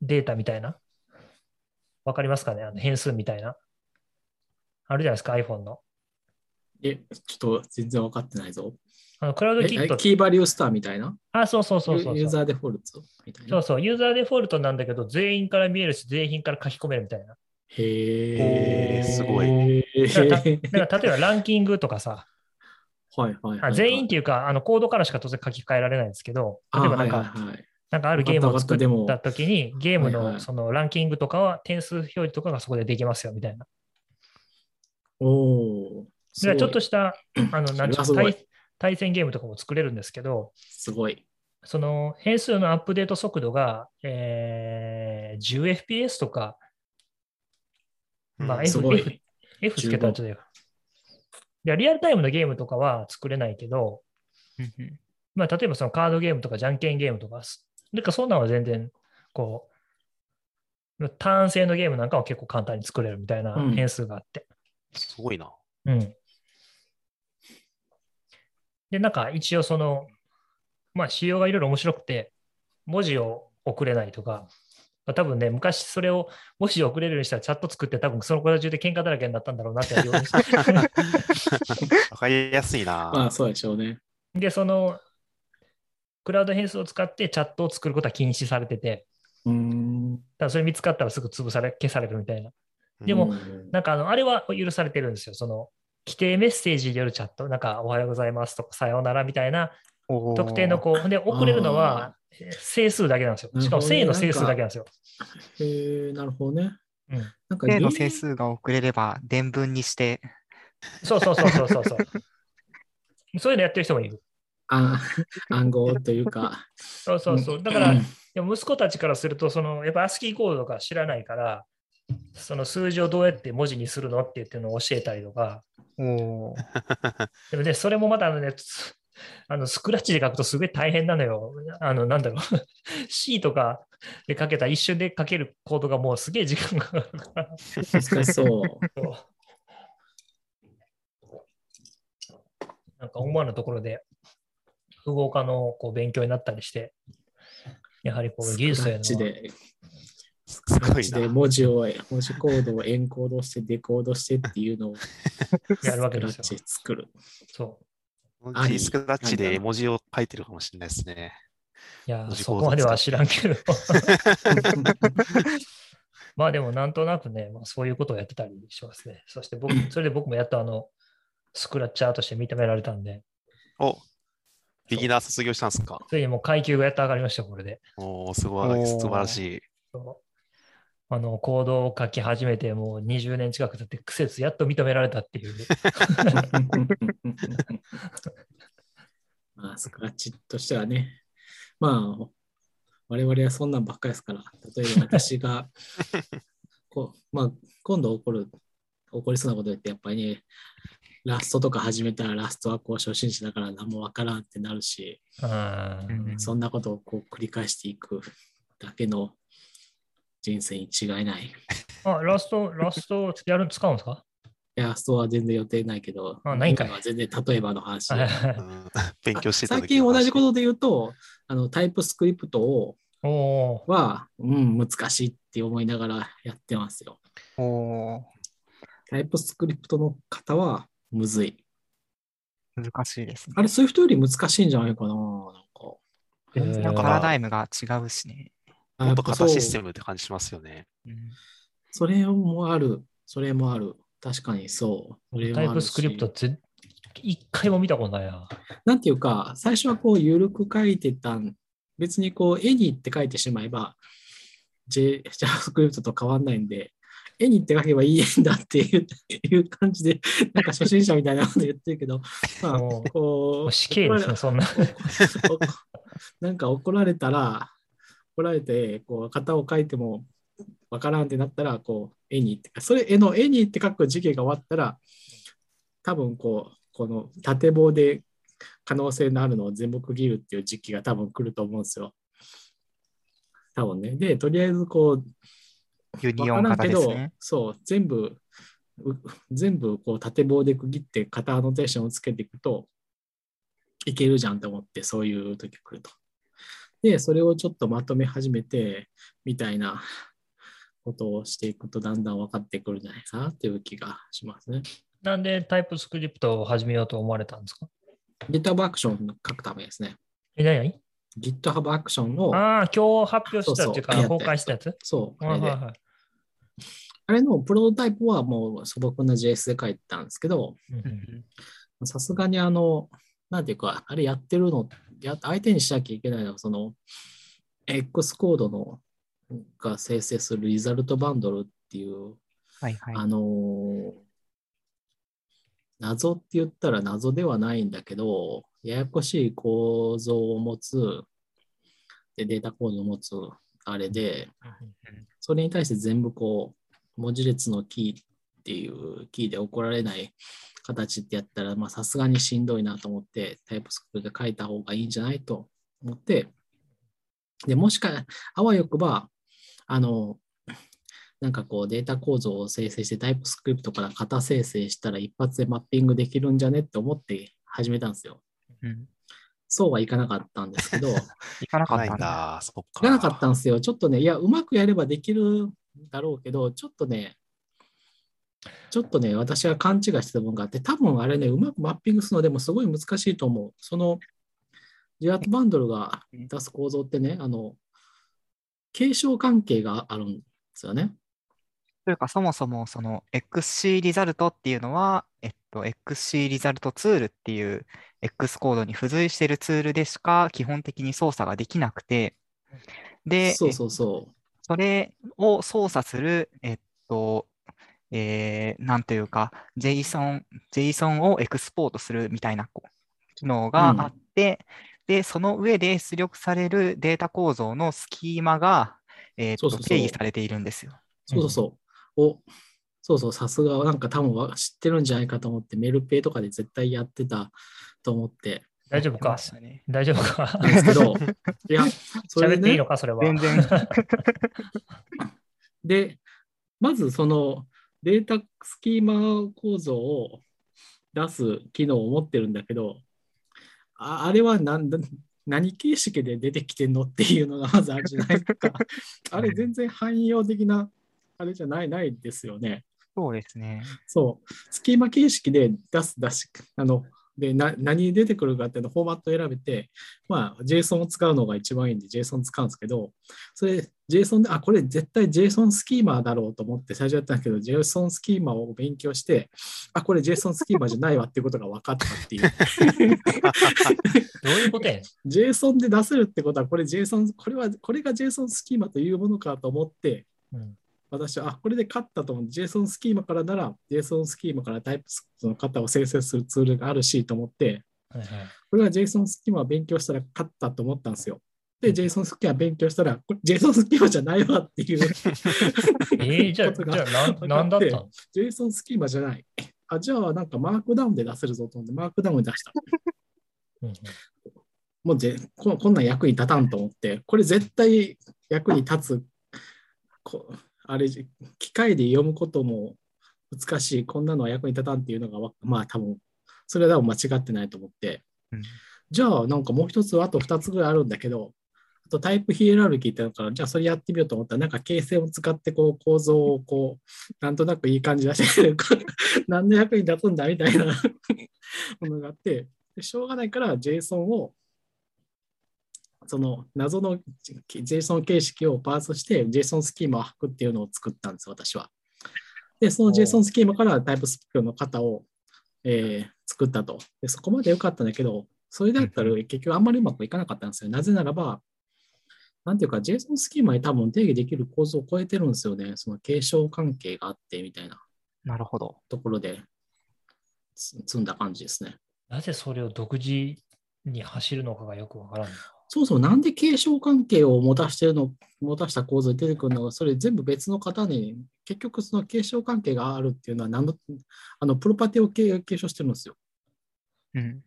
データみたいな？わかりますかね？あの変数みたいな？あるじゃないですか、iPhone の。え、ちょっと全然分かってないぞ。あのクラウドキット。えキーバリュースターみたいな？あ、そうそうそうそうそう。ユーザーデフォルトみたいな？そうそう、ユーザーデフォルトなんだけど、全員から見えるし、全員から書き込めるみたいな。へえ、すごい。だ か例えばランキングとかさ、はいはいはい。あ全員っていうか、あのコードからしか当然書き換えられないんですけど、例えばなんか、あはいはいはいなんかあるゲームを作ったわかったときに、ゲームのそのランキングとかは点数表示とかがそこでできますよみたいな。おお。だからちょっとした、あの、なんちゅう対対戦ゲームとかも作れるんですけど、すごい。その変数のアップデート速度が、えー、10fps とか、まあうん F, F, F つけたらちょっといやリアルタイムのゲームとかは作れないけど、うんうんまあ、例えばそのカードゲームとかじゃんけんゲームとか、なんかそんなのは全然、こう、ターン制のゲームなんかは結構簡単に作れるみたいなうん変数があって。すごいな。うん。で、なんか一応その、まあ仕様がいろいろ面白くて、文字を送れないとか、まあ多分ね、昔それを文字を送れるようにしたらチャット作って多分その子たち中で喧嘩だらけになったんだろうなって わかりやすいな。まあそうでしょうね。で、その、クラウド変数を使ってチャットを作ることは禁止されてて、うーん。ただそれ見つかったらすぐ潰され、消されるみたいな。でもうんなんかあの、あれは許されてるんですよ。その、規定メッセージによるチャット、なんか、おはようございますとか、さようならみたいな特定のこう、で、送れるのは整数だけなんですよ。しかも正の整数だけなんですよ。へえ、なるほどね。うんなんか正の整数が送れれば伝文にして、そうそうそうそうそうそう。そういうのやってる人もいる。あ暗号というか。そうそうそう。だから、でも息子たちからすると、その、やっぱ ASCII コードとか知らないから、その数字をどうやって文字にするのって言ってるのを教えたりとか、でもね、それもまたあのね、つあのスクラッチで書くとすごい大変なのよ。あの、なんだろう。C とかで書けた一瞬で書けるコードがもうすげえ時間がかかるから。難しそう。なんか思わぬところで、符号化のこう勉強になったりして、やはりこう技術というスクラッチのすスクラッチでごいな。文字を、文字コードをエンコードして、デコードしてっていうのを やるわけですよスクラッチで作る。そあり G スクラッチで絵文字を書いてるかもしれないですね。う。いやそこまでは知らんけど。まあでもなんとなくね、まあ、そういうことをやってたりしますね。そして僕、それで僕もやっとあの、スクラッチャーとして認められたんで、お、ビギナー卒業したんですか？ついにもう階級がやっと上がりました、これで。おーすごい、おー素晴らしい。あの、コードを書き始めてもう20年近く経って、苦節やっと認められたっていう。まあ、スクラッチとしてはね、まあ、我々はそんなんばっかりですから、例えば私が、こうまあ、今度起こる、起こりそうなことって、やっぱりね、ラストとか始めたらラストはこう初心者だから何もわからんってなるし、そんなことをこう繰り返していくだけの人生に違いない。いあ、ラスト、ラストやる、使うんですか？や、ラストは全然予定ないけど、あないんかい今は全然例えばの話勉強してた最近同じことで言うと、あのタイプスクリプトをは、うん、難しいって思いながらやってますよ。タイプスクリプトの方はむずい。難しいですね。あれ、そういう人より難しいんじゃないかな。なんかパラダイムが違うしね。あもっと型やっぱそうシステムって感じしますよね。うんそれもある。それもある。確かにそう。タイプスクリプトぜ一回も見たことないな。なんていうか、最初はこう、緩く書いてたん、別にこう、絵にって書いてしまえば、J- JavaScript と変わんないんで、絵にって書けばいい絵だっていう いう感じで、なんか初心者みたいなこと言ってるけど、まあ、もうこう、死刑ですね、そんな。おなんか怒られたら、怒られて、こう、型を書いてもわからんってなったら、こう、絵にって、それ、絵の絵にって書く時期が終わったら、多分こう、この縦棒で可能性のあるのを全部区切るっていう時期が多分来ると思うんですよ。多分ね。で、とりあえずこう、ユニオン型ですね。そう、全部、う全部こう縦棒で区切って型アノテーションをつけていくといけるじゃんと思って、そういう時来ると。で、それをちょっとまとめ始めて、みたいなことをしていくと、だんだん分かってくるんじゃないかなっていう気がしますね。なんでタイプスクリプトを始めようと思われたんですか？GitHub アクション書くためですね。え、何？GitHub アクションを、ああ、今日発表したっていうか、そうそう公開したやつ？そう、あれで。はいはい。はいあれのプロトタイプはもう素朴な JS で書いてたんですけど、さすがにあの、なんていうか、あれやってるの、や相手にしなきゃいけないのは、その、X コードのが生成するリザルトバンドルっていう、はいはい。あのー謎って言ったら謎ではないんだけど、ややこしい構造を持つ、でデータ構造を持つあれで、それに対して全部こう、文字列のキーっていうキーで怒られない形ってやったら、まあさすがにしんどいなと思って、タイプスクリプトで書いた方がいいんじゃないと思って、で、もしか、あわよくば、あの、なんかこうデータ構造を生成してタイプスクリプトから型生成したら一発でマッピングできるんじゃねって思って始めたんですよ。うんそうはいかなかったんですけど、行かなかったんだ。だ。そっか。いかなかったんですよ。ちょっとね、いや、うまくやればできるんだろうけど、ちょっとね、ちょっとね、私が勘違いしてた部分があって、多分あれね、うまくマッピングするのでもすごい難しいと思う。その、ジアートバンドルが出す構造ってね、あの、継承関係があるんですよね。というか、そもそもその XC リザルトっていうのは、えっと、XC リザルトツールっていう X コードに付随しているツールでしか基本的に操作ができなくて、で、そうそうそう。それを操作する、えっと、えーなんというか、JSON、JSON をエクスポートするみたいな機能があって、で、その上で出力されるデータ構造のスキーマが、えーっとそうそうそう定義されているんですよ。そうそうそう。おそうそう、さすが、なんか多分わ知ってるんじゃないかと思って、メルペイとかで絶対やってたと思って大丈夫か？ね大丈夫か？ですけど、いや、それでね喋っていいの、か？それは。全然。で、まずそのデータスキーマ構造を出す機能を持ってるんだけど、ああれは何だ何形式で出てきてんのっていうのがまずあるじゃないですか。あれ全然汎用的なあれじゃないないですよね。そうですね。そう、スキーマ形式で出す、出し、あの、で、な何出てくるかっていうのフォーマットを選べて、まあ、JSON を使うのが一番いいんで JSON 使うんですけど、それ、JSON で、あ、これ絶対 JSON スキーマだろうと思って最初やったんだけど、JSON スキーマを勉強して、あ、これ JSON スキーマじゃないわっていうことが分かったっていう。どういうことや JSON で出せるってことは、これ JSON、これは、これが JSON スキーマというものかと思って、うん私は、あ、これで勝ったと思う。JSON スキーマからなら、JSON スキーマからタイプの型を生成するツールがあるしと思って、はいはいこれは JSON スキーマを勉強したら勝ったと思ったんですよ。で、JSON スキーマ勉強したら、これ JSON スキーマじゃないわっていう。えー、じゃあ、ことがじゃあだったの？JSON スキーマじゃない。あ、じゃあなんかマークダウンで出せるぞと思って、マークダウンで出した。うんうんもうぜここんなん役に立たんと思って、これ絶対役に立つ、こあれ、機械で読むことも難しい、こんなのは役に立たんっていうのがわ、まあ多分、それは多分間違ってないと思って、うん。じゃあなんかもう一つ、あと二つぐらいあるんだけど、あとタイプヒエラルキーってのから、じゃあそれやってみようと思ったら、なんか形成を使ってこう構造をこう、なんとなくいい感じ出して、何の役に立つんだみたいな。ものがあって、でしょうがないから JSON をその謎の JSON 形式をパースして JSON スキーマを吐くっていうのを作ったんです、私は。で、その JSON スキーマからタイプスクの型を、えー作ったとで。そこまで良かったんだけど、それだったら結局あんまりうまくいかなかったんですよ。なぜならば、なんていうか JSON スキーマに多分定義できる構造を超えてるんですよね。その継承関係があってみたいななるほど。ところでつ積んだ感じですね。なぜそれを独自に走るのかがよくわからんな。そうそう、なんで継承関係を持たしてるの、持たした構造で出てくるのが、それ全部別の方に、結局その継承関係があるっていうのは何の、あの、プロパティを継継承してるんですよ。うん。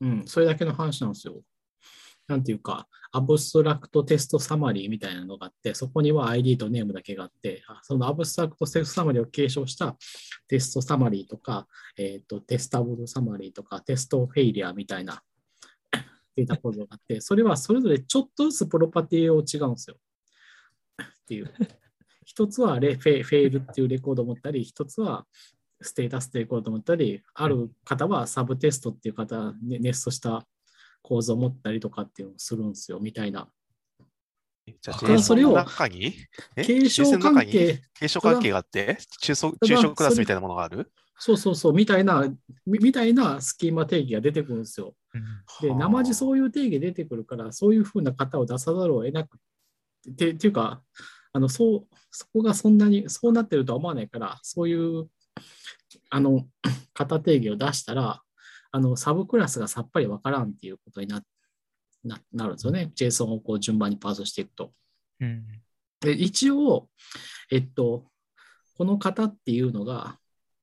うん、それだけの話なんですよ。なんていうか、 Abstract Test Summary みたいなのがあって、そこには ID とネームだけがあって、あその Abstract Test Summary を継承した Test Summary とか、えっ、と、 Testable Summary とか、 Test Failure みたいな、データ構造があって、それはそれぞれちょっとずつプロパティを違うんですよ。っていう。一つはレフェフェイルっていうレコードを持ったり、一つはステータスっていうレコードを持ったり、ある方はサブテストっていう方、ね、ネストした構造を持ったりとかっていうのをするんですよ、みたいな。じゃあ、それを継承関係、継承関係があって、中層それは中小クラスみたいなものがある？そうそうそう、みたいな、みみたいなスキーマ定義が出てくるんですよ。で、生地そういう定義出てくるから、そういうふうな型を出さざるを得なくて、っていうか、あのそうそこがそんなに、そうなってるとは思わないから、そういうあの型定義を出したら、あのサブクラスがさっぱりわからんっていうことになななるんですよね。JSON をこう順番にパースしていくと。うんで一応、えっと、この型っていうのが、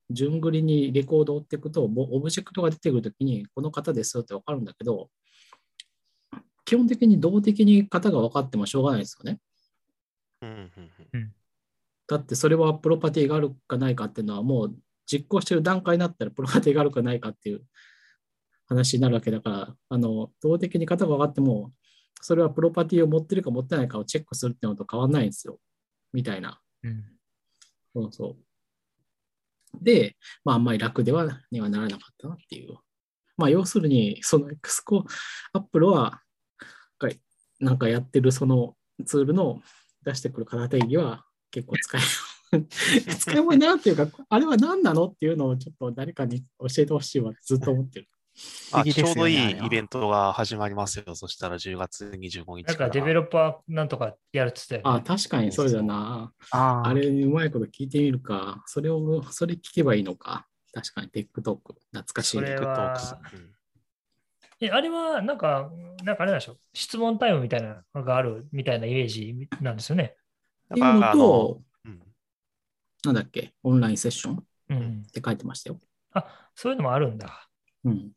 順繰りにレコードを追っていくと、もうオブジェクトが出てくるときに、この型ですよってわかるんだけど、基本的に動的に型が分かってもしょうがないですよね。うんうんうんだってそれはプロパティがあるかないかっていうのは、もう実行してる段階になったらプロパティがあるかないかっていう 話になるわけだから、あの動的に型が分かっても、それはプロパティを持ってるか持ってないかをチェックするっていうのと変わらないんですよ。みたいな。うんそうそう。で、まあ、あんまり楽ではにはならなかったなっていう。まあ、要するに、その X コアップルは、なんかやってるそのツールの出してくる型定義は結構使える。使い物になるっていうか、あれは何なのっていうのをちょっと誰かに教えてほしいわずっと思ってる。あ、ねちょうどいいイベントが始まりますよ。そしたら10月25日から。なんかデベロッパーなんとかやるっつったよね。あ、確かにそうだな。あーあれ、うまいこと聞いてみるか。それを、それ聞けばいいのか。確かに、 Tech Talk。懐かしいね。それトークスはうんえ、あれはなんか、なんかあれなんでしょ質問タイムみたいなのがあるみたいなイメージなんですよね。っていうのと、うんなんだっけ、オンラインセッションっうん。て書いてましたよ。あ、そういうのもあるんだ。うん。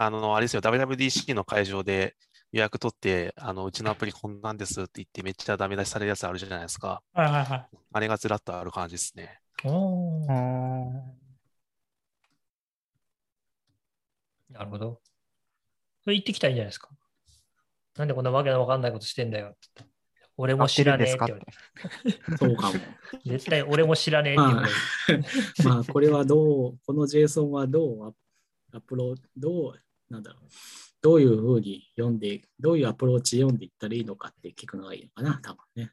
あの、あれですよ、WWDC の会場で予約取って、あの、うちのアプリこんなんですって言ってめっちゃダメ出しされるやつあるじゃないですか。はいはいはい。あれがずらっとある感じですね。おなるほど。それ言ってきたらいいんじゃないですか。なんでこんなわけのわかんないことしてんだよって。俺も知らねえって言われて。そうか？も。絶対俺も知らねえって言われて。まあ、これはどう、この JSON はどうアアップロード、どう、なんだろう、どういうふうに読んで、どういうアプローチで読んでいったらいいのかって聞くのがいいのかな、多分ね。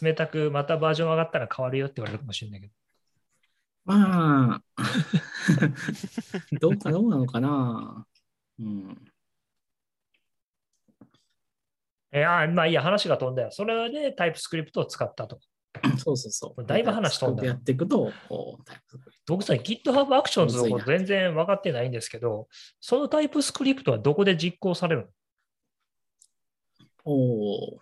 冷たくまたバージョン上がったら変わるよって言われるかもしれないけど。まあ、どうかどうなのかな。うん。えあまあいいや、話が飛んだよ。それでタイプスクリプトを使ったと。そうそうそう。だいぶ話飛んだやっていくと、こう、タイプ僕さ、GitHub Actions のこと全然分かってないんですけど、そのタイプスクリプトはどこで実行されるおお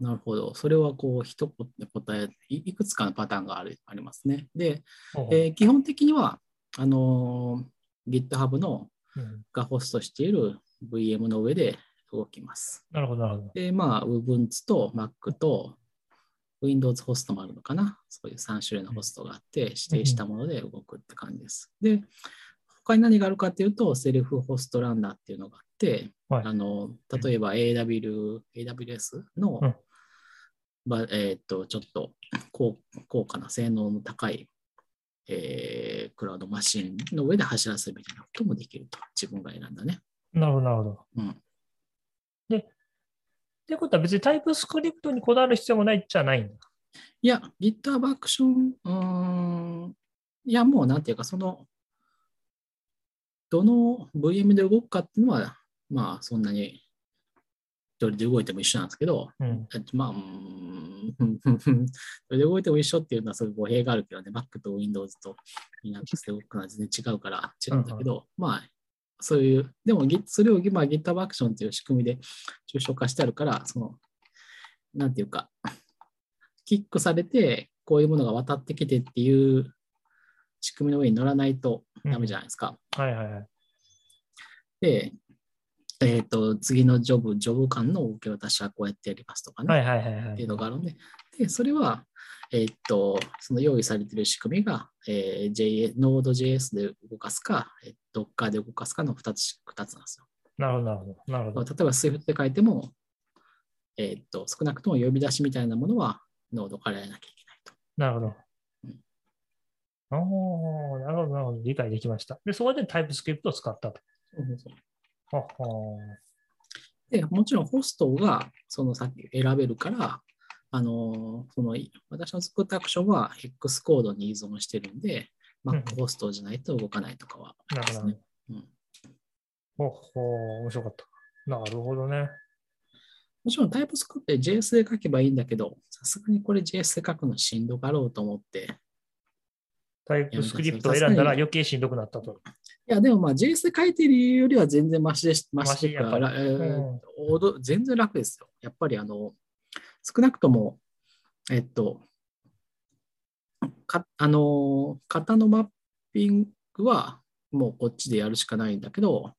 なるほど。それはこう、一言で答え、いいくつかのパターンがあるありますね。で、の、えー基本的には、あのー GitHub のうんがホストしている VM の上で動きます。なるほど、なるほど。で、まあ、Ubuntu と Mac と Windows ホストもあるのかな？そういう3種類のホストがあって、指定したもので動くって感じです。で、他に何があるかっていうと、セルフホストランナーっていうのがあって、はいあの例えば AW AWS の、うんまあえーっとちょっと高高価な性能の高い、えークラウドマシンの上で走らせるみたいなこともできると。自分が選んだね。なるほど、なるほど。うん。ってことは別にタイプスクリプトにこだわる必要もないっちゃないんだ。いや、GitHub アクション、うーん、いや、もうなんていうか、その、どの VM で動くかっていうのは、まあ、そんなに、どれで動いても一緒なんですけど、うん。まあ、うーん、どれで動いても一緒っていうのはそういう語弊があるけどね、Mac と Windows と Linux で動くのは全然違うから違うんだけど、まあ、そういう、でもそれを今 GitHub アクションっていう仕組みで抽象化してあるから、その、なんていうか、キックされて、こういうものが渡ってきてっていう仕組みの上に乗らないとダメじゃないですか。はいはいはい。で、えっ、と、次のジョブ、ジョブ間の受け渡しはこうやってやりますとかね。はいはいはいはい。っていうのがあるので、でそれは、えーっと、その用意されている仕組みが、えー JA Node.js で動かすか、えー Docker で動かすかの2つ ,2 つなんですよ。なるほど、なるほど。なるほど。例えば Swift で書いても、えーっと、少なくとも呼び出しみたいなものは Node からやらなきゃいけないと。なるほどうん。おーなるほど、なるほど。理解できました。で、そこでタイプスクリプトを使ったと。ははで、もちろんホストがそのさっき選べるから、あのその私の作ったアクションは X コードに依存してるんで、うん Mac ホストじゃないと動かないとかはなるほどますね。。うんほほ面白かった。なるほどね。もちろんタイプスクリプトで JS で書けばいいんだけど、さすがにこれ JS で書くのしんどかろうと思って、タイプスクリプトを選んだら余計しんどくなったと。いや、でもまあ JS で書いてるよりは全然マシでし、マシというか、マシやっぱりえーうん全然楽ですよ。やっぱりあの、少なくとも、えっと、かあの、型のマッピングはもうこっちでやるしかないんだけど、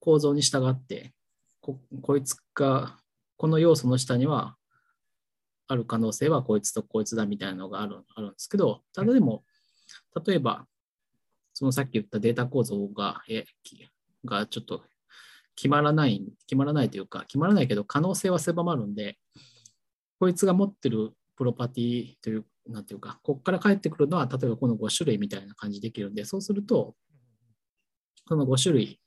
構造に従って、ここいつが、この要素の下には、ある可能性はこいつとこいつだみたいなのがあるあるんですけど、ただでも、例えば、そのさっき言ったデータ構造が、えがちょっと決まらない、決まらないというか、決まらないけど可能性は狭まるんで、こいつが持ってるプロパティという、なんていうか、ここから返ってくるのは、例えばこの5種類みたいな感じできるんで、そうすると、その5種類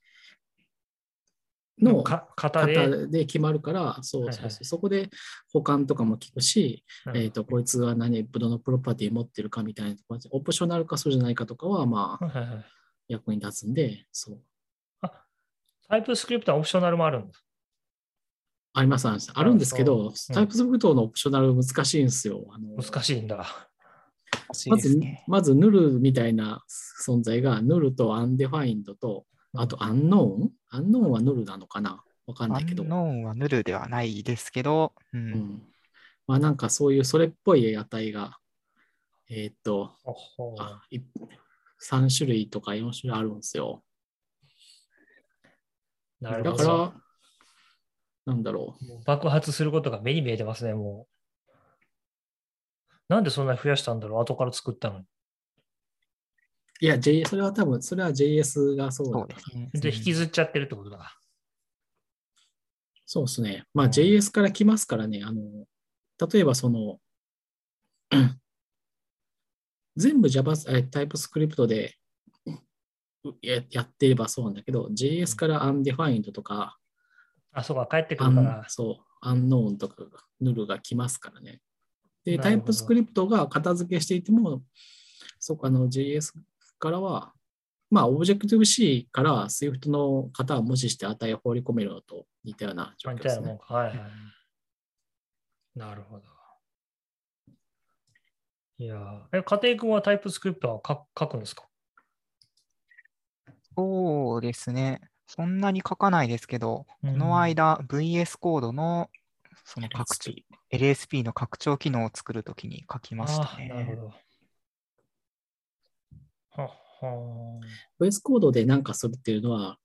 のか型で、決まるから、そうそうそう、はいはいそこで保管とかも聞くし、うんえっ、と、こいつが何、どのプロパティ持ってるかみたいなところで、オプショナルかそうじゃないかとかは、まあ、はいはいはい役に立つんで、そう。 TypeScript は optional もあるんです。あります、あるんですけど、 TypeScript の optional 難しいんですよ。あの難しいんだ。まずまず、 null みたいな存在が、 null と undefined と、あと、アンノーン？アンノーンはヌルなのかな？わかんないけど。 unknown は null ではないですけど、う。うんん。まあ、なんかそういうそれっぽい値が、えーっと、あい3種類とか4種類あるんですよ。なるほど。だから、なんだろう。もう爆発することが目に見えてますね、もう。なんでそんなに増やしたんだろう後から作ったのに。いや、J、それは多分、それは JS がそうだですね。で、引きずっちゃってるってことだ。そうですね。まあ、うん JS から来ますからね、あの、例えばその、全部 Java、えタイプスクリプトでややっていればそうなんだけど、JS から undefined とか、あ、そうか、帰ってくアンるから。そう、unknown とかが、ヌルが来ますからね。で、タイプスクリプトが片付けしていても、そうか、あの JS からは、まあ、Objective-C から Swift の型を無視して値を放り込めるのと似たような状況ですねみたいなもん。か。はいはい。なるほど。いやーえ、家庭君はタイプスクリプトは書書くんですか？そうですね。そんなに書かないですけど、うんこの間 VS コードのその拡張 LSP LSP の拡張機能を作るときに書きましたあーなるほね。ど。はっは VS コードでなんかするっていうのは、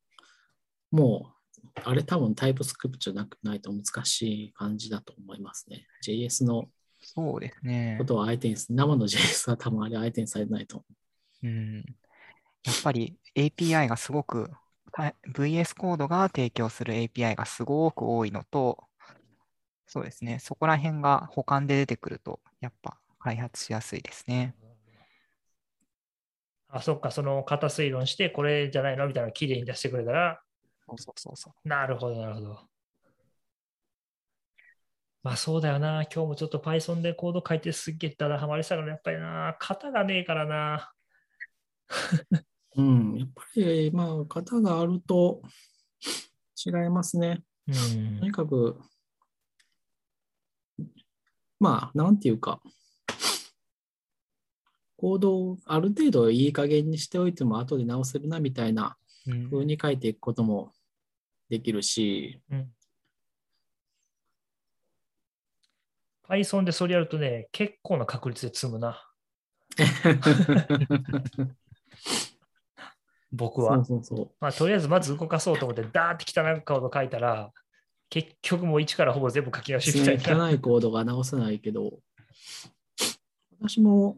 もう、あれ多分タイプスクリプトじゃなくないと難しい感じだと思いますね。JS のそうですねこ。とは相手に、生の JS は多分あれ相手にされないと思うん。やっぱり API がすごく、た VS コードが提供する API がすごく多いのと、そうですね。そこら辺が保管で出てくると、やっぱ開発しやすいですね。あ、そっか、その型推論して、これじゃないのみたいなのをきれいに出してくれたら、そうそうそうそう。なるほど、なるほど。まあそうだよな。今日もちょっと Python でコード書いてすっげえだらハマりしたから、やっぱりな、型がねえからな。う。うん、やっぱり、まあ、型があると違いますね。うんとにかく、まあ、なんていうか、コードをある程度いい加減にしておいても後で直せるなみたいなうん風に書いていくこともできるし、うん Python でそれやるとね、結構な確率で積むな。僕は。そうそうそまあ、とりあえずまず動かそうと思って、ダーって汚いコード書いたら、結局もう一からほぼ全部書き直う。しみたいな。汚いコードが直せないけど、私も、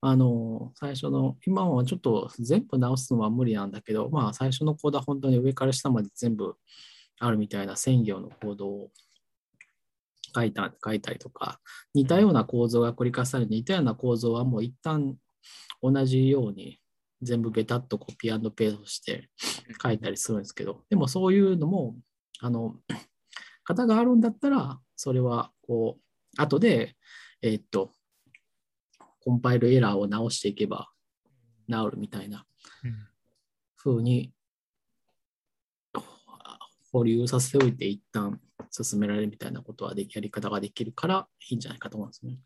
あの、最初の、今はちょっと全部直すのは無理なんだけど、まあ最初のコードは本当に上から下まで全部あるみたいな専業のコードを書いた書いたりとか、似たような構造が繰り返される似たような構造はもう一旦同じように全部ベタっとコピーペーストして書いたりするんですけど、でもそういうのも、あの、型があるんだったら、それはこう、後で、えーっと、コンパイルエラーを直していけば治るみたいなうん。風に保留させておいて一旦進められるみたいなことはできやり方ができるからいいんじゃないかと思うんですね。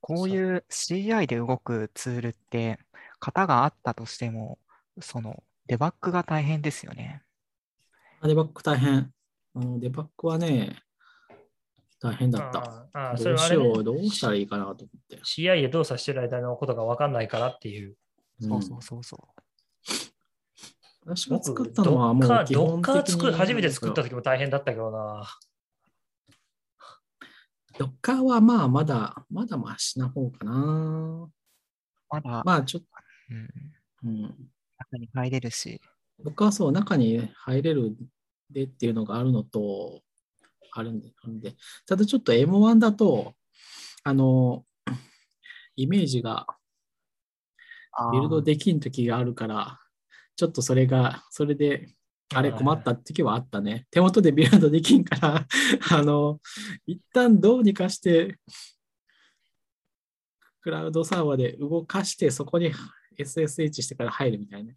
こういう CI で動くツールって、型があったとしても、そのデバッグが大変ですよね。デバッグ大変。あのデバッグはね、大変だった。ああどれはあれ、ねうしよう、、どうしたらいいかなと思って。CI で動作してる間のことが分かんないからっていう。そうそうそうそう。私が僕、作ったのはもう基ドッカー作る、初めて作った時も大変だったけどな。ドッカーはまあまだ、まだマシな方かな。まだ、まあちょっと、うん、うん。中に入れるし、ドッカーはそう、中に入れるでっていうのがあるのと、あるんで、んで。ただちょっと M1 だと、あの、イメージがビルドできん時があるから、ちょっとそれが、それで、あれはい困った時はあったね。手元でビルドできんから、あの、一旦どうにかして、クラウドサーバーで動かして、そこに SSH してから入るみたいな。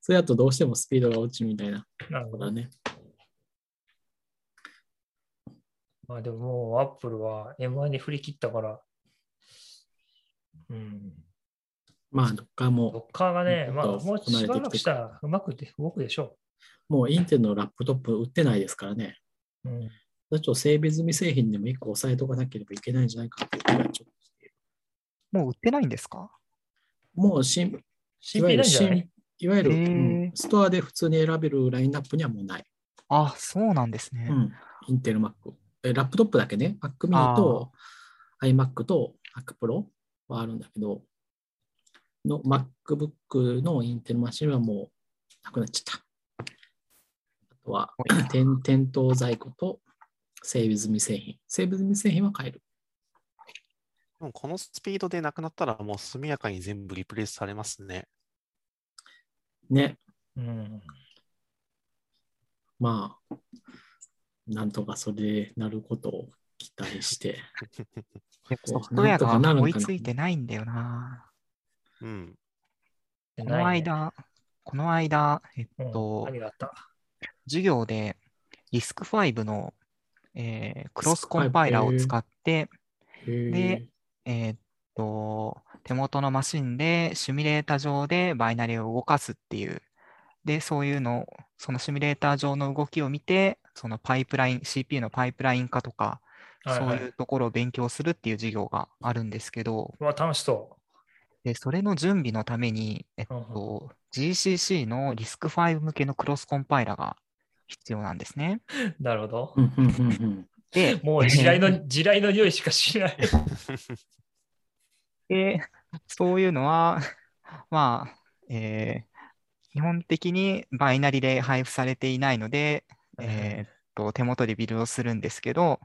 それだとどうしてもスピードが落ちるみたいななるほど。ね。まあでももう Apple は M1 に振り切ったから、うん。まあ、どっかドも、ッカーがね、うんまあもうこなれてきてしばらくしたらうまくで動くでしょもうインテルのラップトップ売ってないですからね。う。うん。ちょっと整備済み製品でも一個押さえとかなければいけないんじゃないかっていう気がちょっとしているもう売ってないんですか？もう新、い新わゆる品なんじゃない？新、いわゆる、うんストアで普通に選べるラインナップにはもうない。あ、そうなんですね。うん。インテル Mac。えラップトップだけね、Mac mini と iMac と Mac Pro はあるんだけど、の MacBook のインテルマシンはもうなくなっちゃった。あとは店店頭在庫と整備済み製品。整備済み製品は買える。でもこのスピードでなくなったらもう速やかに全部リプレイスされますね。ね。うん。まあ、なんとかそれでなることを期待して。ソこうフトウェアなんとかなが追いついてないんだよな。うん。このないね、間、この間、えっうんと、何があった？授業で RISC-V の、えークロスコンパイラーを使って、でえーっと、手元のマシンでシミュレータ上でバイナリを動かすっていう、で、そういうのを、そのシミュレータ上の動きを見て、そのパイプライン、CPU のパイプライン化とか、はいはい。そういうところを勉強するっていう授業があるんですけど、うわ、楽しそで、それの準備のために、えっと、GCC の RISC-V 向けのクロスコンパイラが必要なんですね。う。なるほど。うんうんうんうん。で、もう地雷の、地雷の匂いしかしない。で、そういうのは、まあ、えー基本的にバイナリで配布されていないので、えーっと、手元でビルドするんですけど、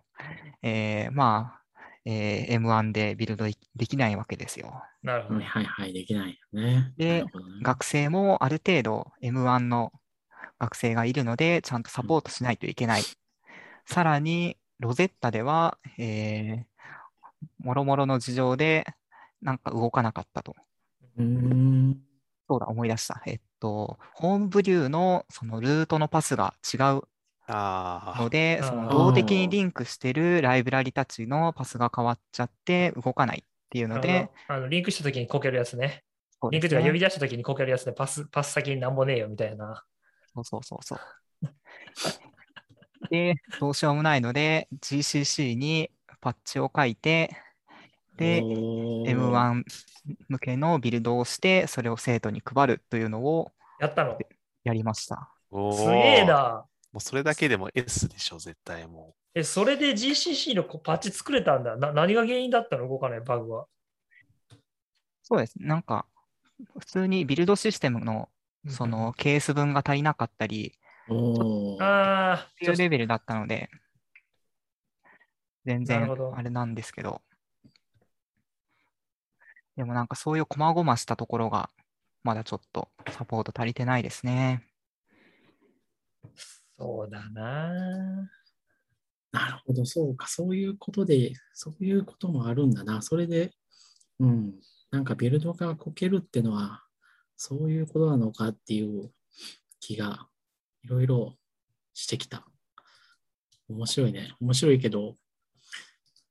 えーまあ、えー M1 でビルドできないわけですよ。なるほどはい。はいはい、できないよね。でね学生もある程度 M1 の学生がいるので、ちゃんとサポートしないといけない。さらに、 Rosetta では、えー、もろもろの事情で、なんか動かなかったと。うーん。そうだ、思い出した。えっと、 Homebrew のそのルートのパスが違うので、そのあー動的にリンクしてるライブラリたちのパスが変わっちゃって動かないっていうのであのリンクしたときにこけるやつね。そうリンクというか呼び出したときにこけるやつね。パス、パス先になんもねえよみたいな。そうそうそうそう。で、どうしようもないので、GCC にパッチを書いて、で、おー M1 向けのビルドをして、それを生徒に配るというのをやったの？やりました。すげえな。もうそれだけでも S でしょ、絶対もえ、それで GCC のこパッチ作れたんだ。な何が原因だったの？動かないバグは。そうです。なんか、普通にビルドシステムのそのケース分が足りなかったり、ああ、っていうレベルだったので、全然あれなんですけど、でもなんかそういう細々したところが、まだちょっとサポート足りてないですね。そうだな。なるほど、そうか、そういうことで、そういうこともあるんだな。それで、うん、なんかビルドがこけるってのは、そういうことなのかっていう気がいろいろしてきた。面白いね。面白いけど、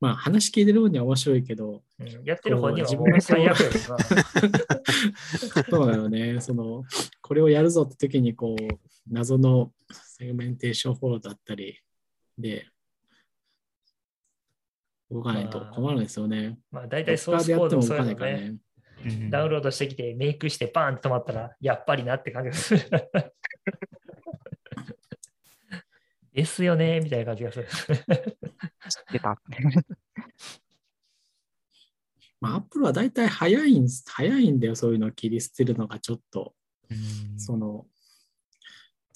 まあ話聞いてる分には面白いけど、うんやってる方には自分最悪。そうだよね。その、これをやるぞって時に、こう、謎の segmentation fault だったりで、動かないと困るんですよね。まあ大体ソースコードでやってもそういうのかないからね。ね。ダウンロードしてきて、 make してバーンって止まったら、やっぱりなって感じがする。ですよね、みたいな感じがする。出た。まあ、アップルは大体早いん早いんだよ、そういうのを切り捨てるのがちょっと、その、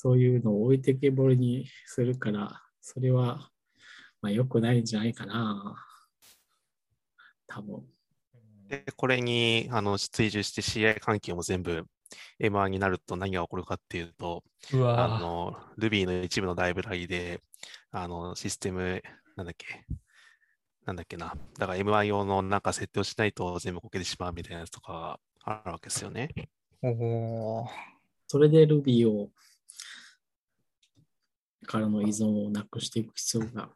そういうのを置いてけぼりにするから、それは、まあ、良くないんじゃないかな。多分。で、これにあの追従して CI 関係も全部 M1 になると何が起こるかっていうと、うあわの Ruby の一部のライブラリで、あのシステム、なんだっけ、なんだっけな、だから M1 用のなんか設定をしないと全部こけてしまうみたいなやつとかがあるわけですよね。おーそれで Ruby をからの依存をなくしていく必要が。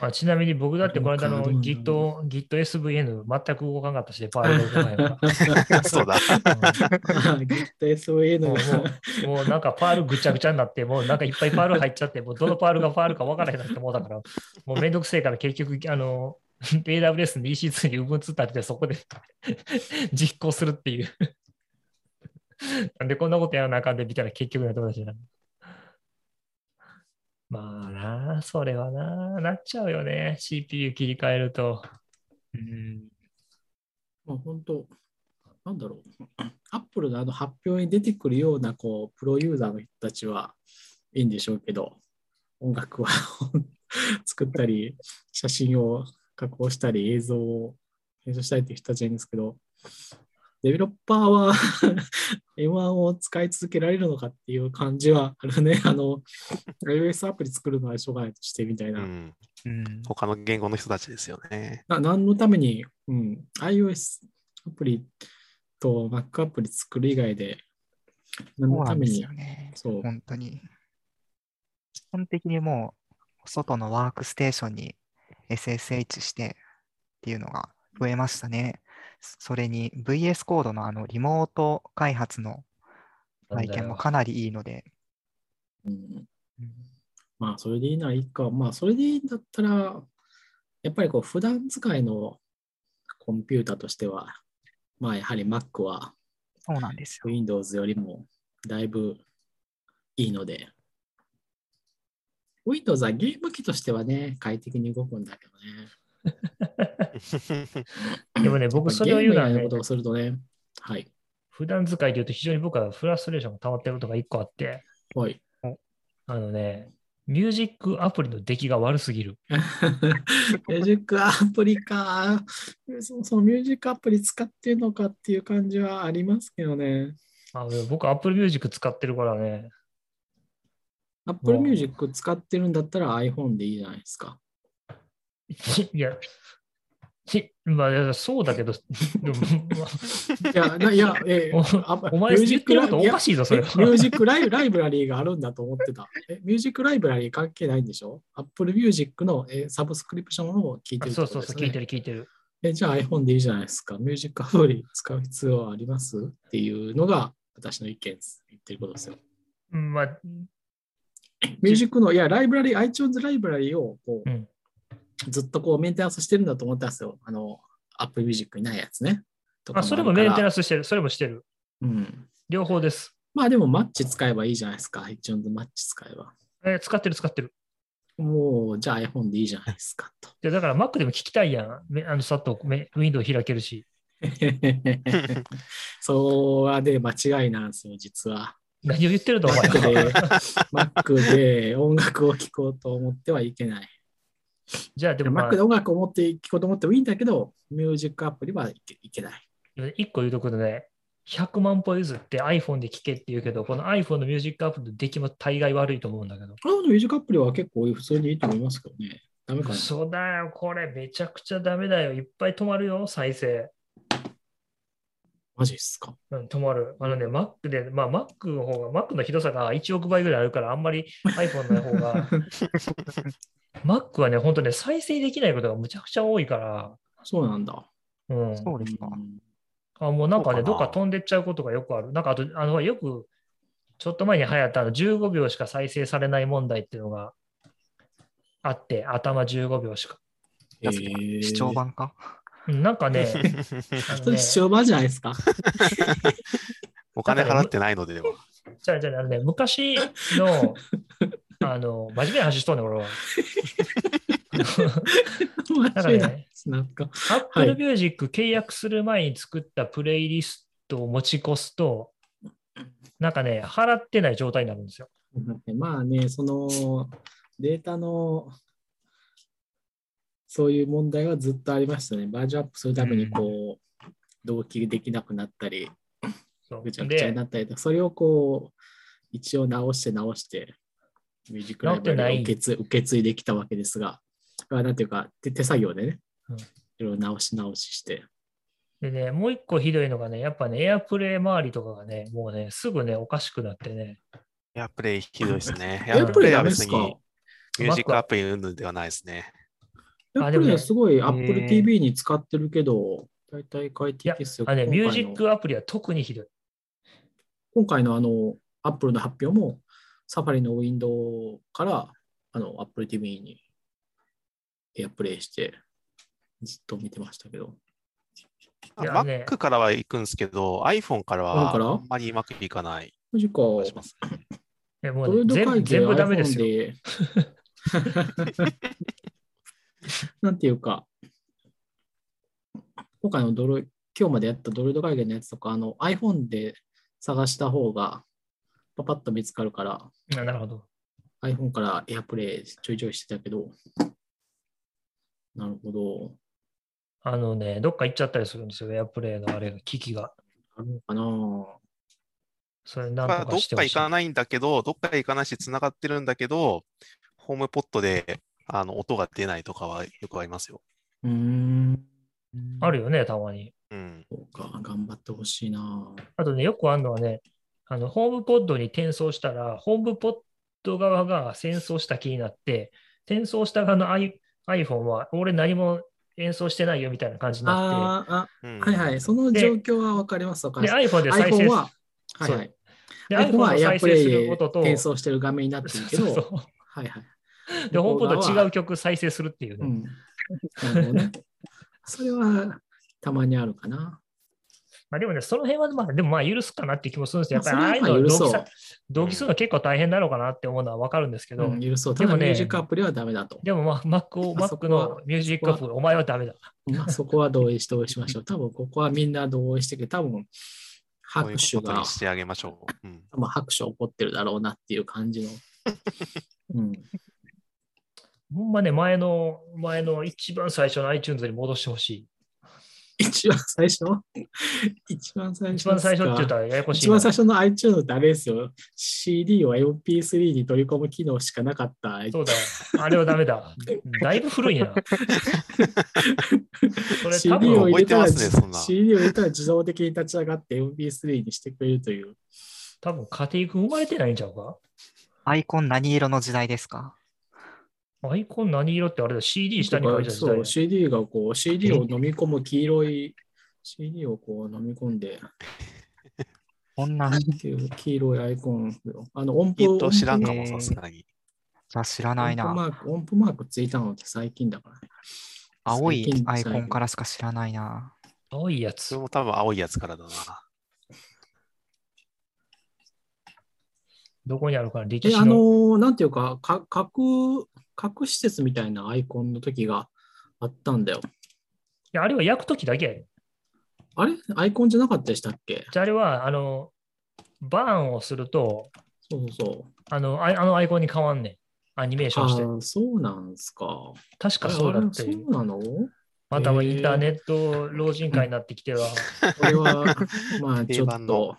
まあちなみに僕だってこの間の Git、GitSVN 全く動かなかったし、パールが動かないから。そうだ。GitSVN もうがもうもうなんかパールぐちゃぐちゃになって、もうなんかいっぱいパール入っちゃって、もうどのパールがパールか分からへんなって思うだから、もうめんどくせえから結局、あの、AWS の EC2 に Ubuntu 立ててそこで 実行するっていう。なんでこんなことやらなあかんでみたいな結局の友達になる。まあな、それはな、なっちゃうよね。CPU 切り替えると。うんもう本当、なんだろう、アップルのあの発表に出てくるようなこうプロユーザーの人たちはいいんでしょうけど、音楽は 作ったり、写真を加工したり、映像を編集したりっていう人たちはいいんですけど、デベロッパーは M1 を使い続けられるのかっていう感じはあるね。あの、iOS アプリ作るのはしょうがないとしてみたいうな。ん。うん他の言語の人たちですよね。な何のために、うん、iOS アプリと Mac アプリ作る以外で、何のためによね。そう本当に。基本的にもう、外のワークステーションに SSH してっていうのが増えましたね。それに VS コードのあのリモート開発の体験もかなりいいので、うんまあ、それでいいならいいか。まあ、それでいいんだったら、やっぱりこう、普段使いのコンピュータとしては、まあ、やはり Mac はそうなんですよ。Windows よりもだいぶいいので、Windows はゲーム機としてはね、快適に動くんだけどね。でもね、僕それを言うのはねこ、とをするとね、はい。普段使いで言うと非常に僕はフラストレーションが溜まってることが一個あって、はい。あのね、ミュージックアプリの出来が悪すぎる。ミュージックアプリか。そもそもミュージックアプリ使ってるのかっていう感じはありますけどね。あの僕、Apple Music 使ってるからね、Apple Music 使ってるんだったら iPhone でいいじゃないですか。いや、ひまあ、そうだけど、いや、ないや、えおあお前言ってることおかししいぞ、それミは。ュージックライライブラリーがあるんだと思ってた。えミュージックライブラリー関係ないんでしょ ?Apple Music のえサブスクリプションを聞いてるってそうそうそう、聞いてる聞いてる。えじゃあ iPhone でいいじゃないですか。ミュージックアプリ使う必要はありますっていうのが私の意見です。言ってることですよ。うんまあ、ミュージックの、いや、ライブラリー、iTunes ライブラリーをこう、うんずっとこうメンテナンスしてるんだと思ったんですよ。あの、Apple Music にないやつね。あそれもメンテナンス。スしてる、それもしてる。うん。両方です。まあでもマッチ使えばいいじゃないですか。iTunes マッチ使えば。えー使ってる使ってる。もう、じゃあ iPhone でいいじゃないですかと。でだから Mac でも聞きたいやん。めあの、さっとめ Windows 開けるし。そうはで間違いなんですよ、実は。何を言ってるとお前 Mac で、Mac で音楽を聴こうと思ってはいけない。じゃあでも、ま Mac で音楽を持って聴こうと思ってもいいんだけど、ミュージックアプリはいけいけない。あ、一個言うところでね、100万歩譲って iPhone で聞けって言うけど、この iPhone のミュージックアプリの出来も大概悪いと思うんだけど。あのミュージックアプリは結構普通にいいと思いますけどね。ダメかな。そうだよ、これめちゃくちゃダメだよ。いっぱい止まるよ、再生。マジっすか？うん、止まる。あのね、Mac で、まあ Mac の方が、Mac のひどさが1億倍ぐらいあるから、あんまり iPhone の方が、Mac はね、本当ね、再生できないことがむちゃくちゃ多いから、そうなんだ。うん。そうですか。あもうなんかね、どっか飛んでっちゃうことがよくある。なんかあと、あの、よく、ちょっと前に流行ったあの15秒しか再生されない問題っていうのがあって、頭15秒しか。えー視聴版か？うんなんかね、あのね視聴版じゃないですか？お金払ってないのでは。じゃあじゃああのね、昔の、あの、真面目な話しとんねん、俺は。間違いなんか。Apple Music 契約する前に作ったプレイリストを持ち越すと、なんかね、払ってない状態になるんですよ。まあね、そのデータのそういう問題はずっとありましたね。バージョンアップするためにこう、同期できなくなったり、ぐちゃぐちゃにで、なったりとか、それをこう、一応直して直して、ミュージックライブラリを受け継受け継いできたわけですが、あなんていうか手、手作業でね、うんいろいろ直し直しして、でね、もう一個ひどいのがね、やっぱね、AirPlay 周りとかがね、もうね、すぐね、おかしくなってね、エアプレイひどいですね。エ エアプレイアプレイは別にミュージックアプリ云々ではないですね。やっぱあでもねりすごいー Apple TV に使ってるけど、大体快適ですよ。あのね、ミュージックアプリは特にひどい。今回のあの、Apple の発表も、サファリのウィンドウからあの Apple TV に AirPlay して、ずっと見てましたけど。いやね Mac からは行くんですけど、iPhone から iPhone から？はあんまりうまくいかないマジか。気がしますね。えもドロイドうね全部ダメですよ。なんていうか、今回のドロイ、今日までやったドロイド会議のやつとか、あの iPhone で探した方がパパッと見つかるから、あなるほど。iPhone から AirPlay ちょいちょいしてたけど、なるほど。あのね、どっか行っちゃったりするんですよ、AirPlay のあれが、機器が。あるのかな？それなんとかしてほしい。か行かないんだけど、どっか行かないし、繋がってるんだけど、ホームポットであの音が出ないとかはよくありますよ。うーん。あるよね、たまに。うん。そうか、頑張ってほしいな。あとね、よくあるのはね、あのホームポッドに転送したら、ホームポッド側が戦争した気になって、転送した側の i- iPhone は、俺何も演奏してないよみたいな感じになっあーあ、うんはいはい。その状況はわかります。で、ります。iPhone で再生は、はいはい。で iPhone は再生することと、転送してる画面になってるけど、そうそうはいはい。で、ホームポッドは違う曲再生するっていうね。うん。なるほどね。それはたまにあるかな。まあ、でもね、その辺は、まあ、でもまあ許すかなっていう気もするんですよ。やっぱりああいうの同期さ同期するの結構大変なのかなって思うのはわかるんですけど、うん、許そう。でもねただミュージックアプリはダメだと。でも、まあ、Mac を、まあそ Mac こはのミュージックアップ、お前はダメだ。まあ、そこは同意して同意しましょう。多分ここはみんな同意してくれ多分拍手がしてあげましょう。うん。多分拍手起こってるだろうなっていう感じの。うん、ほんまね、前の、前の一番最初の iTunes に戻してほしい。一番最初？一番最初一番最初って言ったららややこしいな。一番最初の iTunes ってあれですよ。CD を MP3 に取り込む機能しかなかった。そうだよ。あれはダメだ。だいぶ古いな。CD を分、入れたら、覚えてますねそんな CD を入れたら自動的に立ち上がって MP3 にしてくれるという。多分家庭君生まれてないんちゃうか？アイコン何色の時代ですか？アイコン何色ってあれだ、CD 下に書いてあるそう、CD がこう、CD を飲み込む黄色い、CD をこう飲み込んで、こんな、っていう黄色いアイコンよ。あの、音符、と知らんかも、えーさすがに。じゃあ知らないな。音符マーク、音符マークついたのって最近だからね。青いアイコンからしか知らないな。青いやつそれ。も多分青いやつからだな。どこにあるかな？歴え、あの史の。ーなんていうか、か書く、各施設みたいなアイコンの時があったんだよ。いや、あれは焼くときだけやで。あれ？アイコンじゃなかったでしたっけ？じゃああれは、あの、バーンをすると、そうそうそう。あの、ああのアイコンに変わんねん。アニメーションして。ああ、そうなんすか。確かそうだってそうなの？またインターネット老人会になってきては、これは、まあ ちょっと、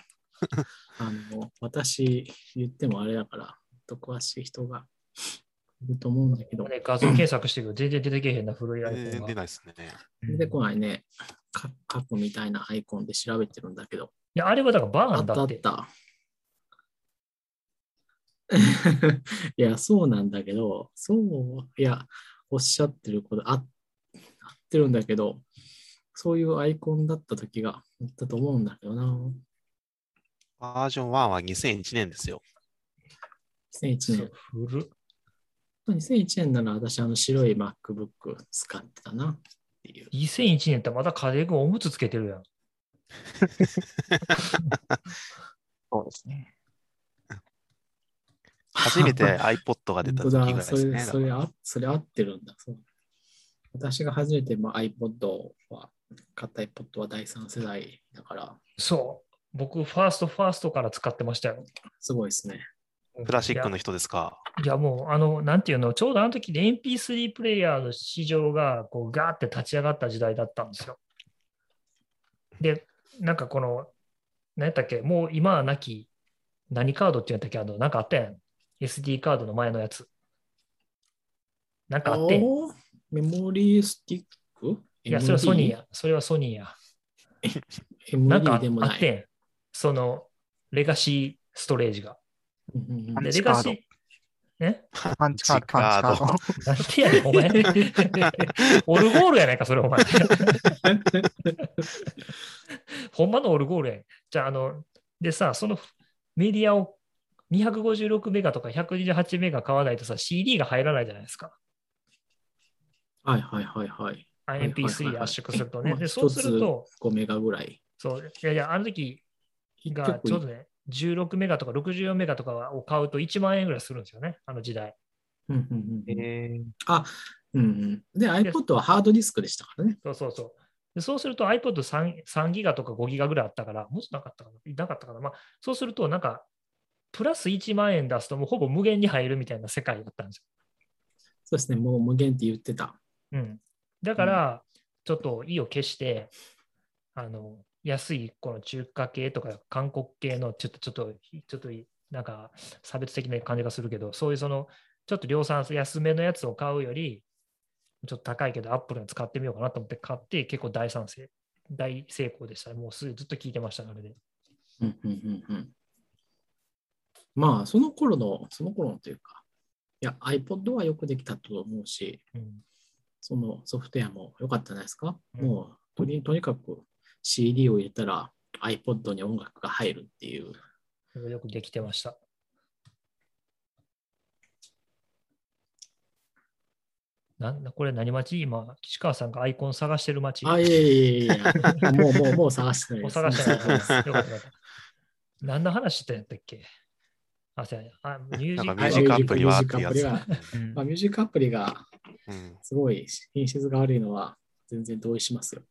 あの、私言ってもあれだから、と詳しい人がいると思うんだけど、ね、画像検索してるけど、全然出てけへんな、古いアイ全然コンが。出ないですね。出てこないね。か過去みたいなアイコンで調べてるんだけど、いや、あれはだからバーンだっ。あってた。いや、そうなんだけど、そう、いや、おっしゃってることあ合ってるんだけど、そういうアイコンだった時があったと思うんだけどな。バージョン1は2001年ですよ。2001そう年。古っ2001年なら私、あの白い MacBook 使ってたなっていう。2001年ってまた家庭君おむつつけてるやん。そうですね。初めて iPod が出た時ぐらいですね。それ、それあ、それ合ってるんだ。そう私が初めて、まあ、iPod は、買った iPod は第3世代だから、そう。僕、ファーストファーストから使ってましたよ。すごいですね。クラシックの人ですか？いや、もう、あの、なんていうの、ちょうどあの時で MP3 プレイヤーの市場が、こう、ガーって立ち上がった時代だったんですよ。で、なんかこの、何やったっけ、もう今はなき、何カードって言うんやったっけ、あの、なんかあったやん。SD カードの前のやつ。なんかあってメモリースティック？や、それはソニー。や。それはソニーや。なんか。あってん。その、レガシーストレージが。うんうんうんパンで、チカードレガシー、ねパンチカード、パンチカード。なんてやねん、お前。オルゴールやないか、それ、お前。ほんまのオルゴールやん。じゃあ、あの、でさ、そのメディアを256メガとか128メガ買わないとさ、CD が入らないじゃないですか。はいはいはいはい。はいはいはい MP3 圧縮するとね。まあで、そうすると、5メガぐらい。そう、いやいや、あの時一が曲ちょうどね、16メガとか64メガとかを買うと1万円ぐらいするんですよね、あの時代。うんうんうんうんえーうんうんで、iPod はハードディスクでしたからね。そうそうそう。でそうすると iPod3 3ギガとか5ギガぐらいあったから、もっとなかったかな？なかったかな？まあ、そうすると、なんか、プラス1万円出すともうほぼ無限に入るみたいな世界だったんですそうですね、もう無限って言ってた。よ。うん。だから、ちょっと意を決して、あの、安いこの中華系とか韓国系のちょっと、ちょっと、ちょっと、なんか差別的な感じがするけど、そういうその、ちょっと量産安めのやつを買うより、ちょっと高いけど、アップルの使ってみようかなと思って買って、結構大賛成、大成功でした。もうすぐずっと聞いてました、あれで。うんうんうんうんまあ、その頃の、その頃のというか、いや、iPod はよくできたと思うし、うん、そのソフトウェアも良かったんじゃないですか。うんもうとに、とにかく CD を入れたら iPod に音楽が入るっていう。よくできてました。なんだこれ何町？今、岸川さんがアイコン探してる町。あ、いやいやいやいや、もう、もう、もう探してないおです。探してないです。よかはったよかった。何の話してんやったっけ？あ、そうやミュージックアプリは。ミュージックアプうんまあ、ミュージックアプリがうんすごい品質が悪いのは全然同意しますよ。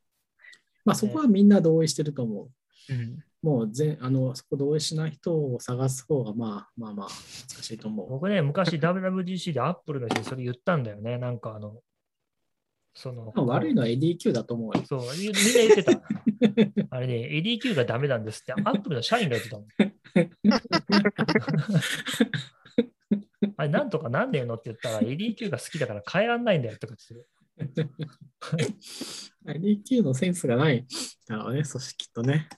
まあ、そこはみんな同意してると思う。うんもう全あのそこ同意しない人を探す方がまあまあまあ難しいと思う。僕ね、昔 WWDC でアップルの人にそれ言ったんだよね。なんかあの、その、まあ悪いのは ADQ だと思うよ。そう、みんな言ってた。あれね、ADQ がダメなんですって、アップルの社員が言ってたもん。あれ、なんとかなんねえのって言ったら、ADQ が好きだから変えらんないんだよとか言って。ADQ のセンスがない。だろうね、組織とね。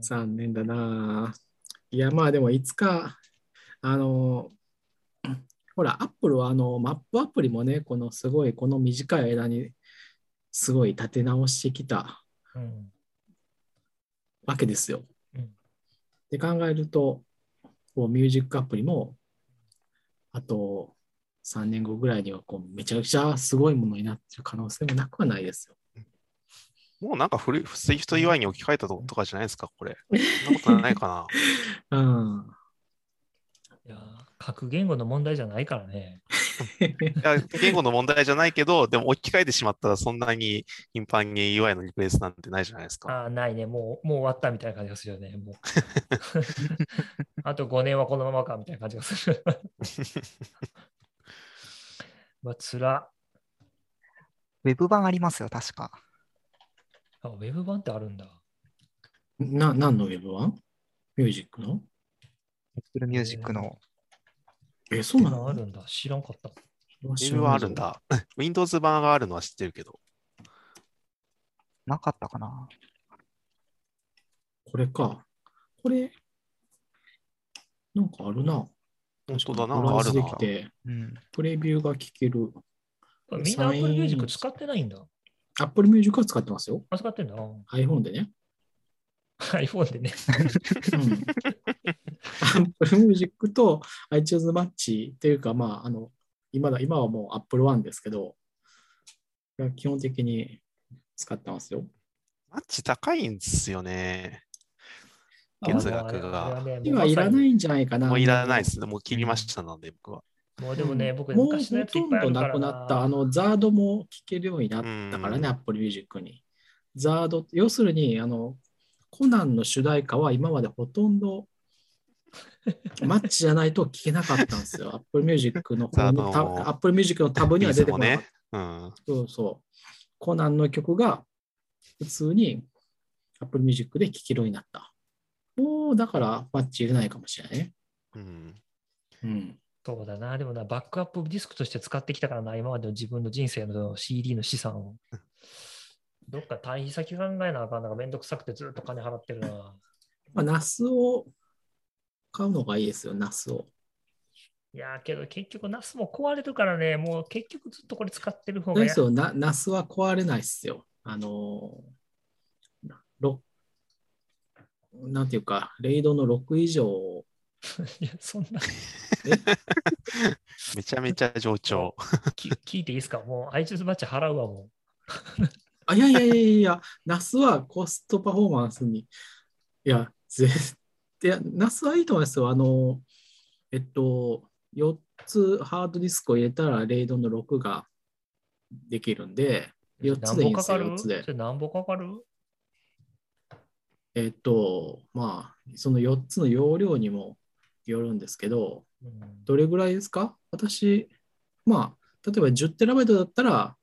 残念だな。い。や、まあでもい。つか、あの、ほら、アップルはあのマップアプリもね、このすごい、この短い。間にすごい。立て直してきたわけですよ。うんで考えると、こうミュージックアプリも、あと3年後ぐらいにはこうめちゃくちゃすごいものになってる可能性もなくはないですよ。もうなんか古い、 SwiftUI に置き換えたととかじゃないですか、これ。そんなことないかな。うん。いや書く言語の問題じゃないからね。いや言語の問題じゃないけど、でも置き換えてしまったらそんなに頻繁に UI のリクエストなんてないじゃないですか。ああ、ないね。もう、もう終わったみたいな感じがするよね。もうあと5年はこのままかみたいな感じがする。まあ、つら。ウェブ版ありますよ、確か。あ、ウェブ版ってあるんだ。な、何のウェブ版？ミュージックの？Apple Music の。え、そうなの？あるんだ。知らんかった。ウェブはあるん。だ。Windows 版があるのは知ってるけど。なかったかなこれか。これ、なんかあるな。本当だな、ブラウズあるな。できて、うん。プレビューが聞ける。みんな Apple Music 使ってないんだ。Apple Music は使ってますよ。あ、使ってんだ。iPhone でね。iPhone でね。うん。Apple Music と iTunes マッチっていうか、まあ、あの、今だ、今はもう Apple One ですけど、基本的に使ってますよ。マッチ高いんですよね。あ月額が今いらないんじゃないかな。もういらないですね。もう切りましたので、僕は。もうでもね、僕、もうほとんどなくなった。あの、ザードも聴けるようになったからね、うん Apple Music に。ザード、要するに、あの、コナンの主題歌は今までほとんど マッチじゃないと聴けなかったんですよ。Apple Music の方のタ Apple Music のタブには出てこない。ね。うん。そうそう。コナンの曲が普通に Apple Music で聴けるようになった。もうだからマッチ入れないかもしれないね。うん。うん。そうだな。でもな、バックアップディスクとして使ってきたからな、今までの自分の人生の CD の資産を。どっか対比先考えなあかんのがめんどくさくてずっと金払ってるな。まあ、ナスを買うのがいいですよ、ナスを。いやーけど結局、ナスも壊れるからね、もう結局ずっとこれ使ってる方がやですよ、なナスは壊れないっすよ。あのー、ろなんていうか、レイドの6以上、いやそんな めちゃめちゃ上調。き聞いていいですか？もう iTunes バッチ払うわもあ、いやいやいやいや、ナスはコストパフォーマンスに、いや、ぜいや、ナスはいいと思いますよ。あの、えっと、4つハードディスクを入れたら、レイドの6ができるんで、う。4つでいいんですよ、何本かかる？4つでそ。れ何本かかる？えっと、まあ、その4つの容量にもよるんですけど、うんどれぐらいですか？私、まあ、例えば10テラバイトだったら、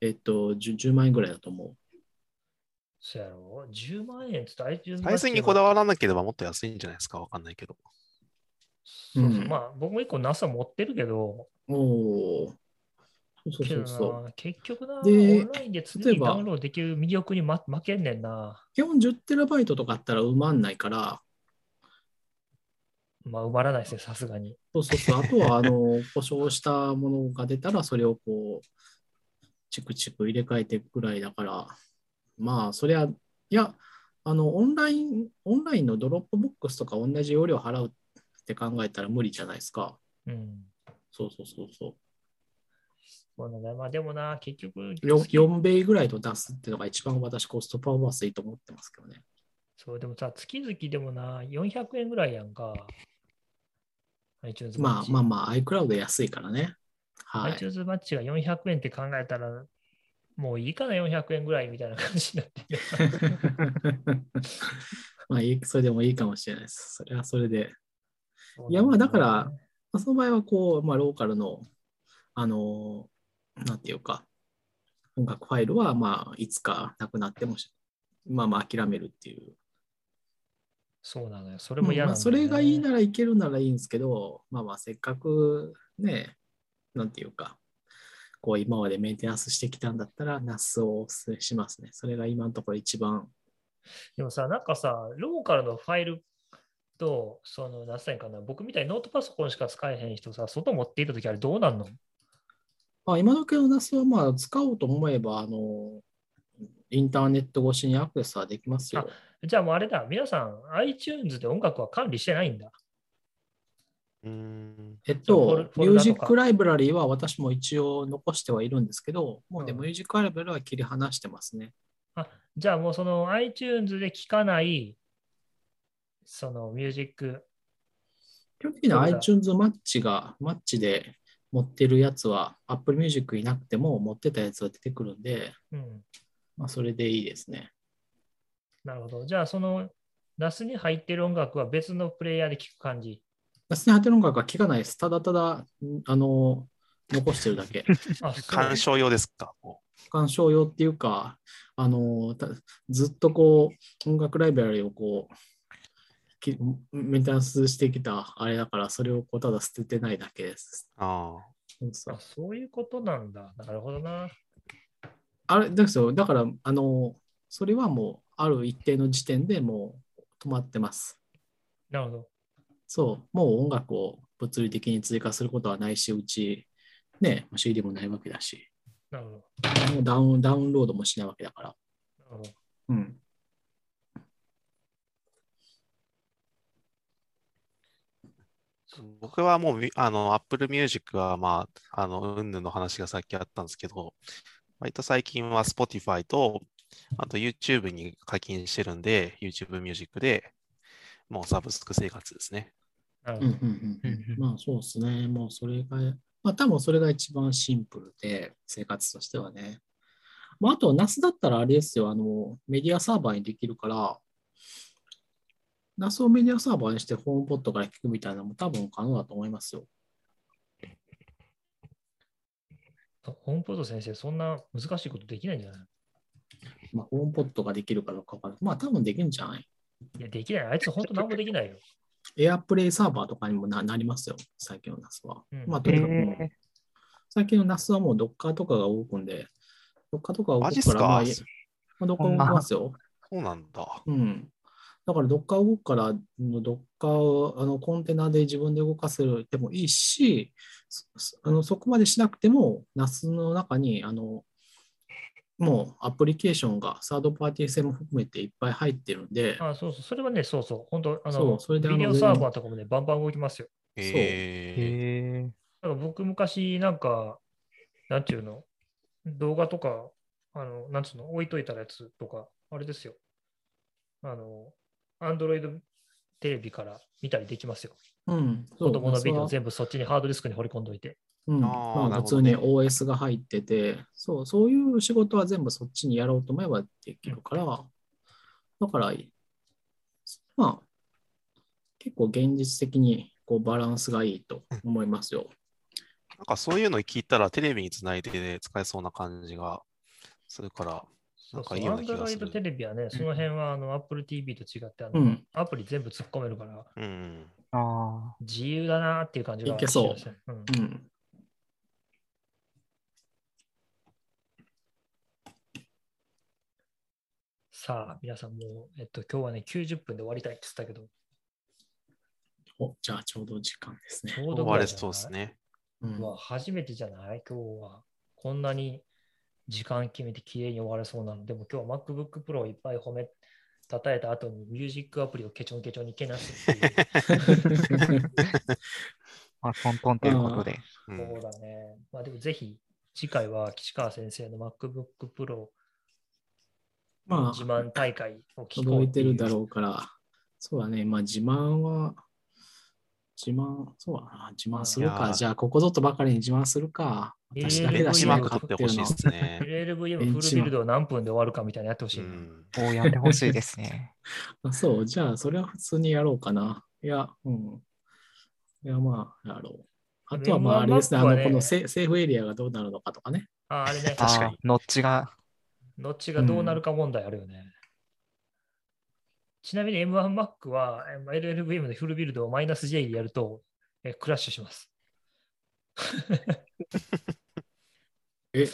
えっと10、10万円ぐらいだと思そうやろ ?10 万円って言ったら iTunes サイズにこだわわらなければもっと安いんじゃないですか？わかんないけど。そうそううんまあ僕も一個 NASA 持ってるけど、う。おお。そうそうそう。な結局な、オでンラインで常例えばにダウンロードできる魅力に、ま、負けんねんな。基本10テラバイトとかあったら埋まんないから、まあ埋まらないですね、さすがに。そうそうそう。あとは、あの、故障したものが出たら、それをこう、チクチク入れ替えていくぐらいだから、まあ、そりゃ、いや、あの、オンライン、オンラインの Dropbox とか同じ容量払うって考えたら無理じゃないですか。うん。そうそうそうそそうなんだまあでもな、結局、う。よ4倍ぐらいと出すっていうのが一番私コストパフォーマンスいいと思ってますけどね。そう、でもさ、月々でもな、400円ぐらいやんか。iTunes まあまああ。まあ、iCloud 安いからね。はい。iTunes マッチが400円って考えたら、もういいかな、400円ぐらいみたいな感じになってる。まあいい、それでもいいかもしれないです。それはそれで。いやまあだからまあその場合はこう、まあ、ローカルの、あの、なんていうか、音楽ファイルは、まあ、いつかなくなってもし、まあまあ諦めるっていう。そうなのよ。それも嫌まあ、なんだよねそれがいいならいけるならいいんですけど、まあまあ、せっかくね、なんていうか、こう今までメンテナンスしてきたんだったら、NAS をお勧めしますね。それが今のところ一番。でもさ、なんかさ、ローカルのファイルと、その、何歳かな、僕みたいにノートパソコンしか使えへん人さ、外持っていたときあれどうなんの？まあ、今時の NAS はまあ使おうと思えば、あの、インターネット越しにアクセスはできますよ。じゃあもうあれだ、皆さん iTunes で音楽は管理してないんだ。うーん。えっと、ミュージックライブラリーは私も一応残してはいるんですけど、もうね、うんミュージックライブラリーは切り離してますね。じゃあもうその iTunes で聴かない、そのミュージック基本的には iTunes マッチが、マッチで持ってるやつは Apple Music いなくても持ってたやつが出てくるんで、うん。まあ、それでいいですね。なるほど。じゃあ、その、ナスに入ってる音楽は別のプレイヤーで聴く感じ？ラスネハテの音楽は聞かないです。ただただ、んあの、残してるだけ。鑑賞用ですか？も鑑賞用っていうか、あの、たずっとこう、音楽ライブラリをこう、きメンテナンスしてきたあれだから、それをこうただ捨ててないだけです。うあそうそういうことなんだ。なるほどな。あれですよ。だから、あの、それはもう、ある一定の時点でもう止まってます。なるほど。そう、もう音楽を物理的に追加することはないし、うち、ね、CD もないわけだし、なるほど。もうダウンダウンロードもしないわけだから。なるほどうん。僕はもうみ、あの、Apple Music は、まあ、あの、うんぬんの話がさっきあったんですけど、割と最近は Spotify と、あと YouTube に課金してるんで、YouTube Music で、もうサブスク生活ですね。うんうんうん。まあそうですね。もうそれが、まあ多分それが一番シンプルで、生活としてはね。まああと、NAS だったらあれですよ、あの、メディアサーバーにできるから、NAS をメディアサーバーにしてホームポットから聞くみたいなのも多分可能だと思いますよ。ホームポット先生、そんな難しいことできないんじゃない？まあ、ホームポットができるかどうか。まあ多分できるんじゃない？いや、できない。あいつ本当何もできないよ。エアプレイサーバーとかにもななりますよ、最近の NAS は。うんまあとにかくもう、え最近の NAS はもう Docker とかが動くんで、Docker とかが動くか？ら、まあ、かまあ、Docker 動きますよ。そうなんだ。うん。だから Docker 動くから、Docker をあのコンテナで自分で動かせるでもいいし、そあのそこまでしなくても、NAS の中にあのもうアプリケーションがサードパーティー性も含めていっぱい入ってるんで、あそうそう。それはね、そうそう。本当あそうの、それであのビデオサーバーとかもね、バンバン動きますよ。えー、ー、えだから僕昔なんか、なんていうの、動画とか、あの、なんつうの、置いといたやつとか、あれですよ。あの、アンドロイドテレビから見たりできますよ。うん、子供のビデオ全部そっちにハードディスクに掘り込んどいて。うん、まあ普通に OS が入ってて、そう、そういう仕事は全部そっちにやろうと思えばできるから、だから、まあ、結構現実的にこうバランスがいいと思いますよ。なんかそういうの聞いたらテレビにつないで使えそうな感じがするから、なんかいいような気がすアンドロイドテる。レビはね、その辺はあの Apple TV と違ってあの、うん、アプリ全部突っ込めるから、うん。自由だなっていう感じがいけそうしますねうんうん。さあ、皆さんもう、えっと、今日はね、90分で終わりたいって言ったけど、おじゃあちょうど時間ですねち。ょう終どぐらいじゃない？われそうですね。うん初めてじゃない？今日は。こんなに時間決めて綺麗に終われそうなの。でも今日は MacBook Pro をいっぱい褒め、たたえた後にミュージックアプリをケチョンケチョンにけなすっていう。まあ、トントンということで。うんそうだね。まあでもぜひ、次回は岸川先生の MacBook Pro ま自慢大会をあ、聞こう届いてる。だろうから、そうだね、まあ自慢は、自慢、そうだな、自慢するか。じゃあ、ここぞとばかりに自慢するか。えー私だけだし、ベンチマークか取ってほしいですね。LLVM フルビルドを何分で終わるかみたいなのやってほしいな。うん。こうやってほしいですね。あそう、じゃあ、それは普通にやろうかな。いや、うん。いや、まあ、やろう。あとは、まあ、あれですね、あ M1 の、このセセーフエリアがどうなるのかとかね。ああれね、確かにあーノッチが、どっちがどうなるか問題あるよね。ちなみに M1Mac はえー LLVM でフルビルドをマイナス J でやるとえクラッシュします。え、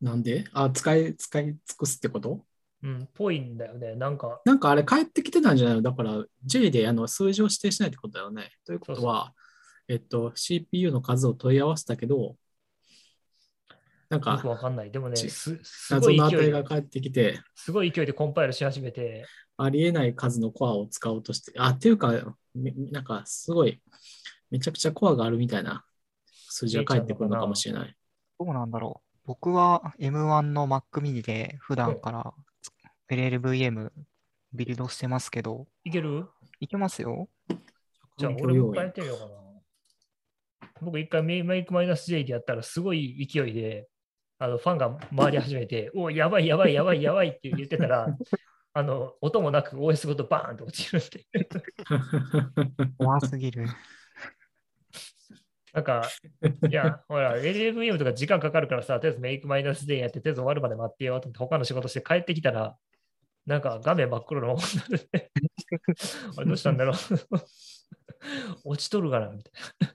なんで？あ、使い、使い尽くすってこと？うん、ぽいんだよね。なんか、なんかあれ帰ってきてたんじゃないの？だから、J であの数字を指定しないってことだよね。ということは、えっと、CPU の数を問い合わせたけど、なんよくか、わかんない。でもね、ちすすごい勢いが返ってきて、すごい勢いでコンパイルし始めて、ありえない数のコアを使おうとして、あ、っていうか、めなんかすごい、めちゃくちゃコアがあるみたいな数字が返ってくるのかもしれない。どうなんだろう。僕は M1 の Mac mini で普段から LLVM ビルドしてますけど、いける？いけますよ。じゃあ、俺も変え。てみようかな。僕一回メイメイクマイナス J でやったらすごい勢いで、あのファンが回り始めて、おやばいやばいやばいやばいって言ってたら、あの音もなく OS ごとバーンと落ちるっていう。怖すぎる。なんか、いや、ほら、LLVM とか時間かかるからさ、とりあえずメイクマイナス J やって、とりあえず終わるまで待ってよと思って、他の仕事して帰ってきたら、なんか画面真っ黒のままになるね。あれどうしたんだろう落ちとるかなみたいな。い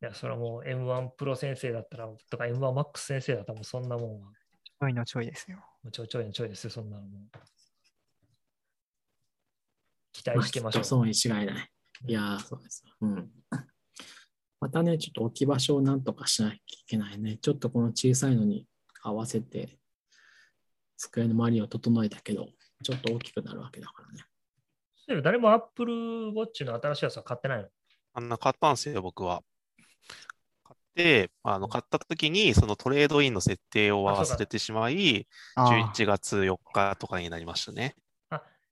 や、それはもう M1 プロ先生だったら、とか M1 マックス先生だったらもうそんなもんは、ちょいのちょいですよ。もうちょいちょいのちょいですよ、そんなのもう。期まあ待してましょう。そうに違いない。いやー、そうです。うん。またね、ちょっと置き場所をなんとかしなきゃいけないね。ちょっとこの小さいのに合わせて、机の周りを整えたけど、ちょっと大きくなるわけだからね。誰も Apple Watch の新しいやつは買ってないの？あんな買ったんですよ、僕は。買って、あの、買った時に、そのトレードインの設定を忘れてしまい、あー11月4日とかになりましたね。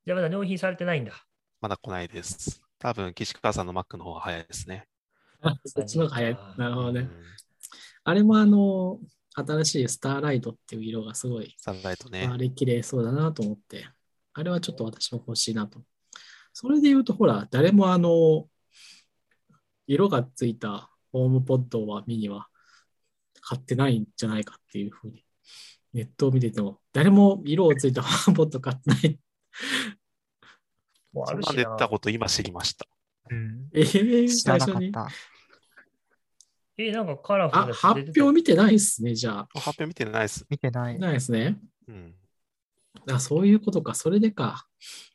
じゃあまだ納品されてないんだ。まだ来ないです。多分、岸川さんの Mac の方が早いですね。あそっちの方が早い。なるほどね。うんあれもあの、新しいスターライトっていう色がすごい、サンライトねあ。れ綺麗そうだなと思って、あれはちょっと私も欲しいなと。それで言うと、ほら、誰もあの、色がついたホームポッドはミニは買ってないんじゃないかっていうふうに、ネットを見てても、誰も色をついたホームポッド買ってない。もうあるしな。たこと今知りました。うん。えー、知ら最初に？なかった。え、なんかカラフル発表見てないっすね、じゃあ。発表見てないです。見てない。ないですね。うん。あ、そういうことか。それでか。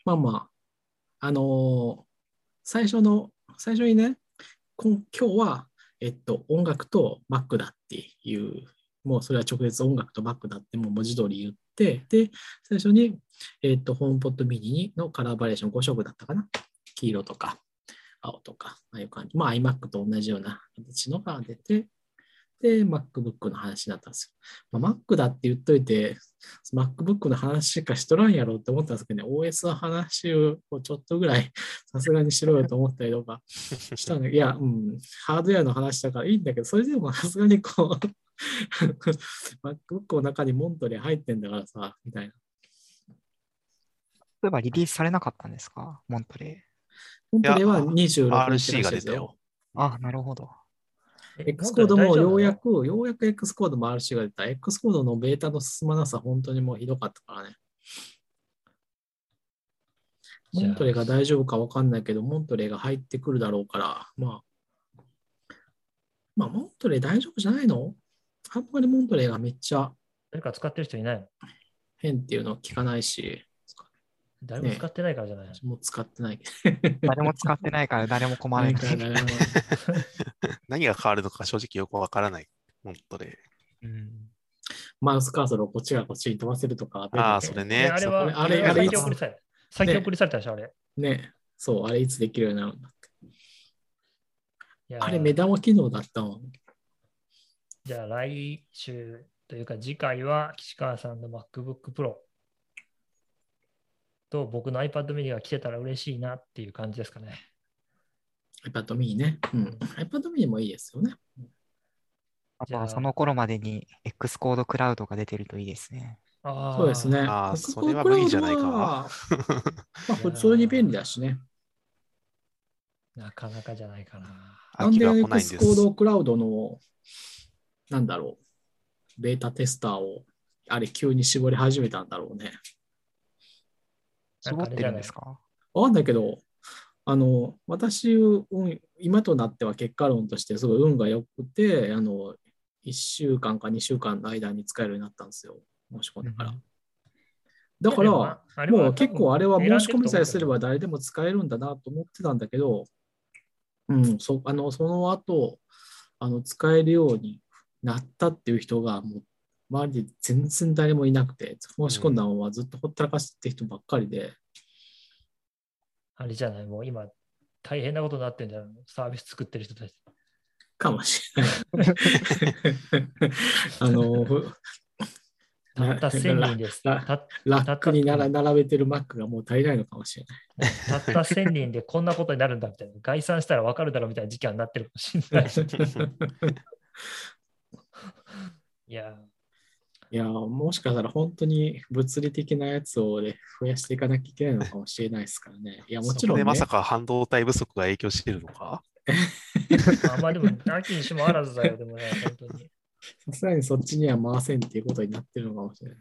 まあまあ、あのー最初の、最初にね、こん今日は、えっと、音楽と Mac だっていう、もうそれは直接音楽と Mac だってもう文字通り言って、で、最初に、えっと、ホームポットミニのカラーバリエーション5色だったかな？黄色とか、青とか、ああいう感じ。まあ iMac と同じような形のが出て、で、MacBook の話になったんですよ。まあ、Mac だって言っといて、MacBook の話しかしとらんやろって思ったんですけどね、OS の話をちょっとぐらいさすがにしろよと思ったりとかしたんだけど、いや、うん、ハードウェアの話だからいいんだけど、それでもさすがにこう、MacBook の中にモントレー入ってんだからさ、みたいな。例えばリリースされなかったんですか？モントレモントレーはいや26 RC 日が出たよ。。ー。あ、なるほど。え X コードもようやく。く、ようやく X コードも RC が出た。X コードのベータの進まなさ、本当にもうひどかったからね。モントレーが大丈夫か分かんないけど、モントレーが入ってくるだろうから、まあ、まあ、モントレー大丈夫じゃないの？あんまりモントレーがめっちゃ誰か使ってる人いないの？変っていうのは聞かないし、誰も使ってないからじゃない、私も使ってないけ 誰も使ってないから誰も困ど。るなんか誰も 何が変わるのか正直よくわからない。本当で。うんマウスカーソルをこっちがこっちに飛ばせるとか。ああ、それね。あれは、あれあれ先送りされ先送りされたでしょ、あれ。ね、そう、あれいつできるようになるんだって。あれ目玉機能だったもん。じゃあ来週というか次回は岸川さんの MacBook Pro と僕の iPad mini が来てたら嬉しいなっていう感じですかね。iPad mini ね。うん。iPad mini もいいですよね。あじゃあとはその頃までに X コードクラウドが出てるといいですね。あーそうですね。あー X それは無理じゃないか まあ、普通に便利だしね。なかなかじゃないかな。なんで秋は来ないんで X コーす。ドクラウドの、なんだろう、ベータテスターを、あれ急に絞り始めたんだろうね。絞ってるんですか？わかんないけど、あの、私、うん今となっては結果論としてすごい運が良くて、あの、1週間か2週間の間に使えるようになったんですよ。申し込んでから。だから、もう結構あれは申し込みさえすれば誰でも使えるんだなと思ってたんだけど、うん、そあのその後あの使えるようになったっていう人がもう周りで全然誰もいなくて、申し込んだままずっとほったらかして人ばっかりで、あれじゃない、もう今大変なことになってんじゃん。サービス作ってる人たち。かもしれない。あの、ふたった1000人です。ラックになら並べてる Mac がもう足りないのかもしれない。たった1000人でこんなことになるんだみたいな。概算したら分かるだろうみたいな時間になってるかもしれない。いや、いや、もしかしたら本当に物理的なやつを、ね、増やしていかなきゃいけないのかもしれないですからね。いや、もちろん、ね、そこでまさか半導体不足が影響してるのか？あまあでも、なきにしもあらずだよ、でもね、本当に。さすがにそっちには回せんっていうことになってるのかもしれない。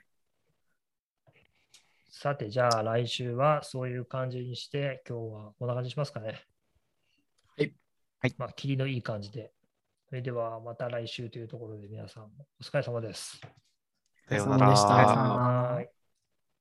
さて、じゃあ来週はそういう感じにして、今日はこんな感じにしますかね。はい。はい。まあ、霧のいい感じで。それではまた来週というところで皆さんお疲れ様です。さようなら。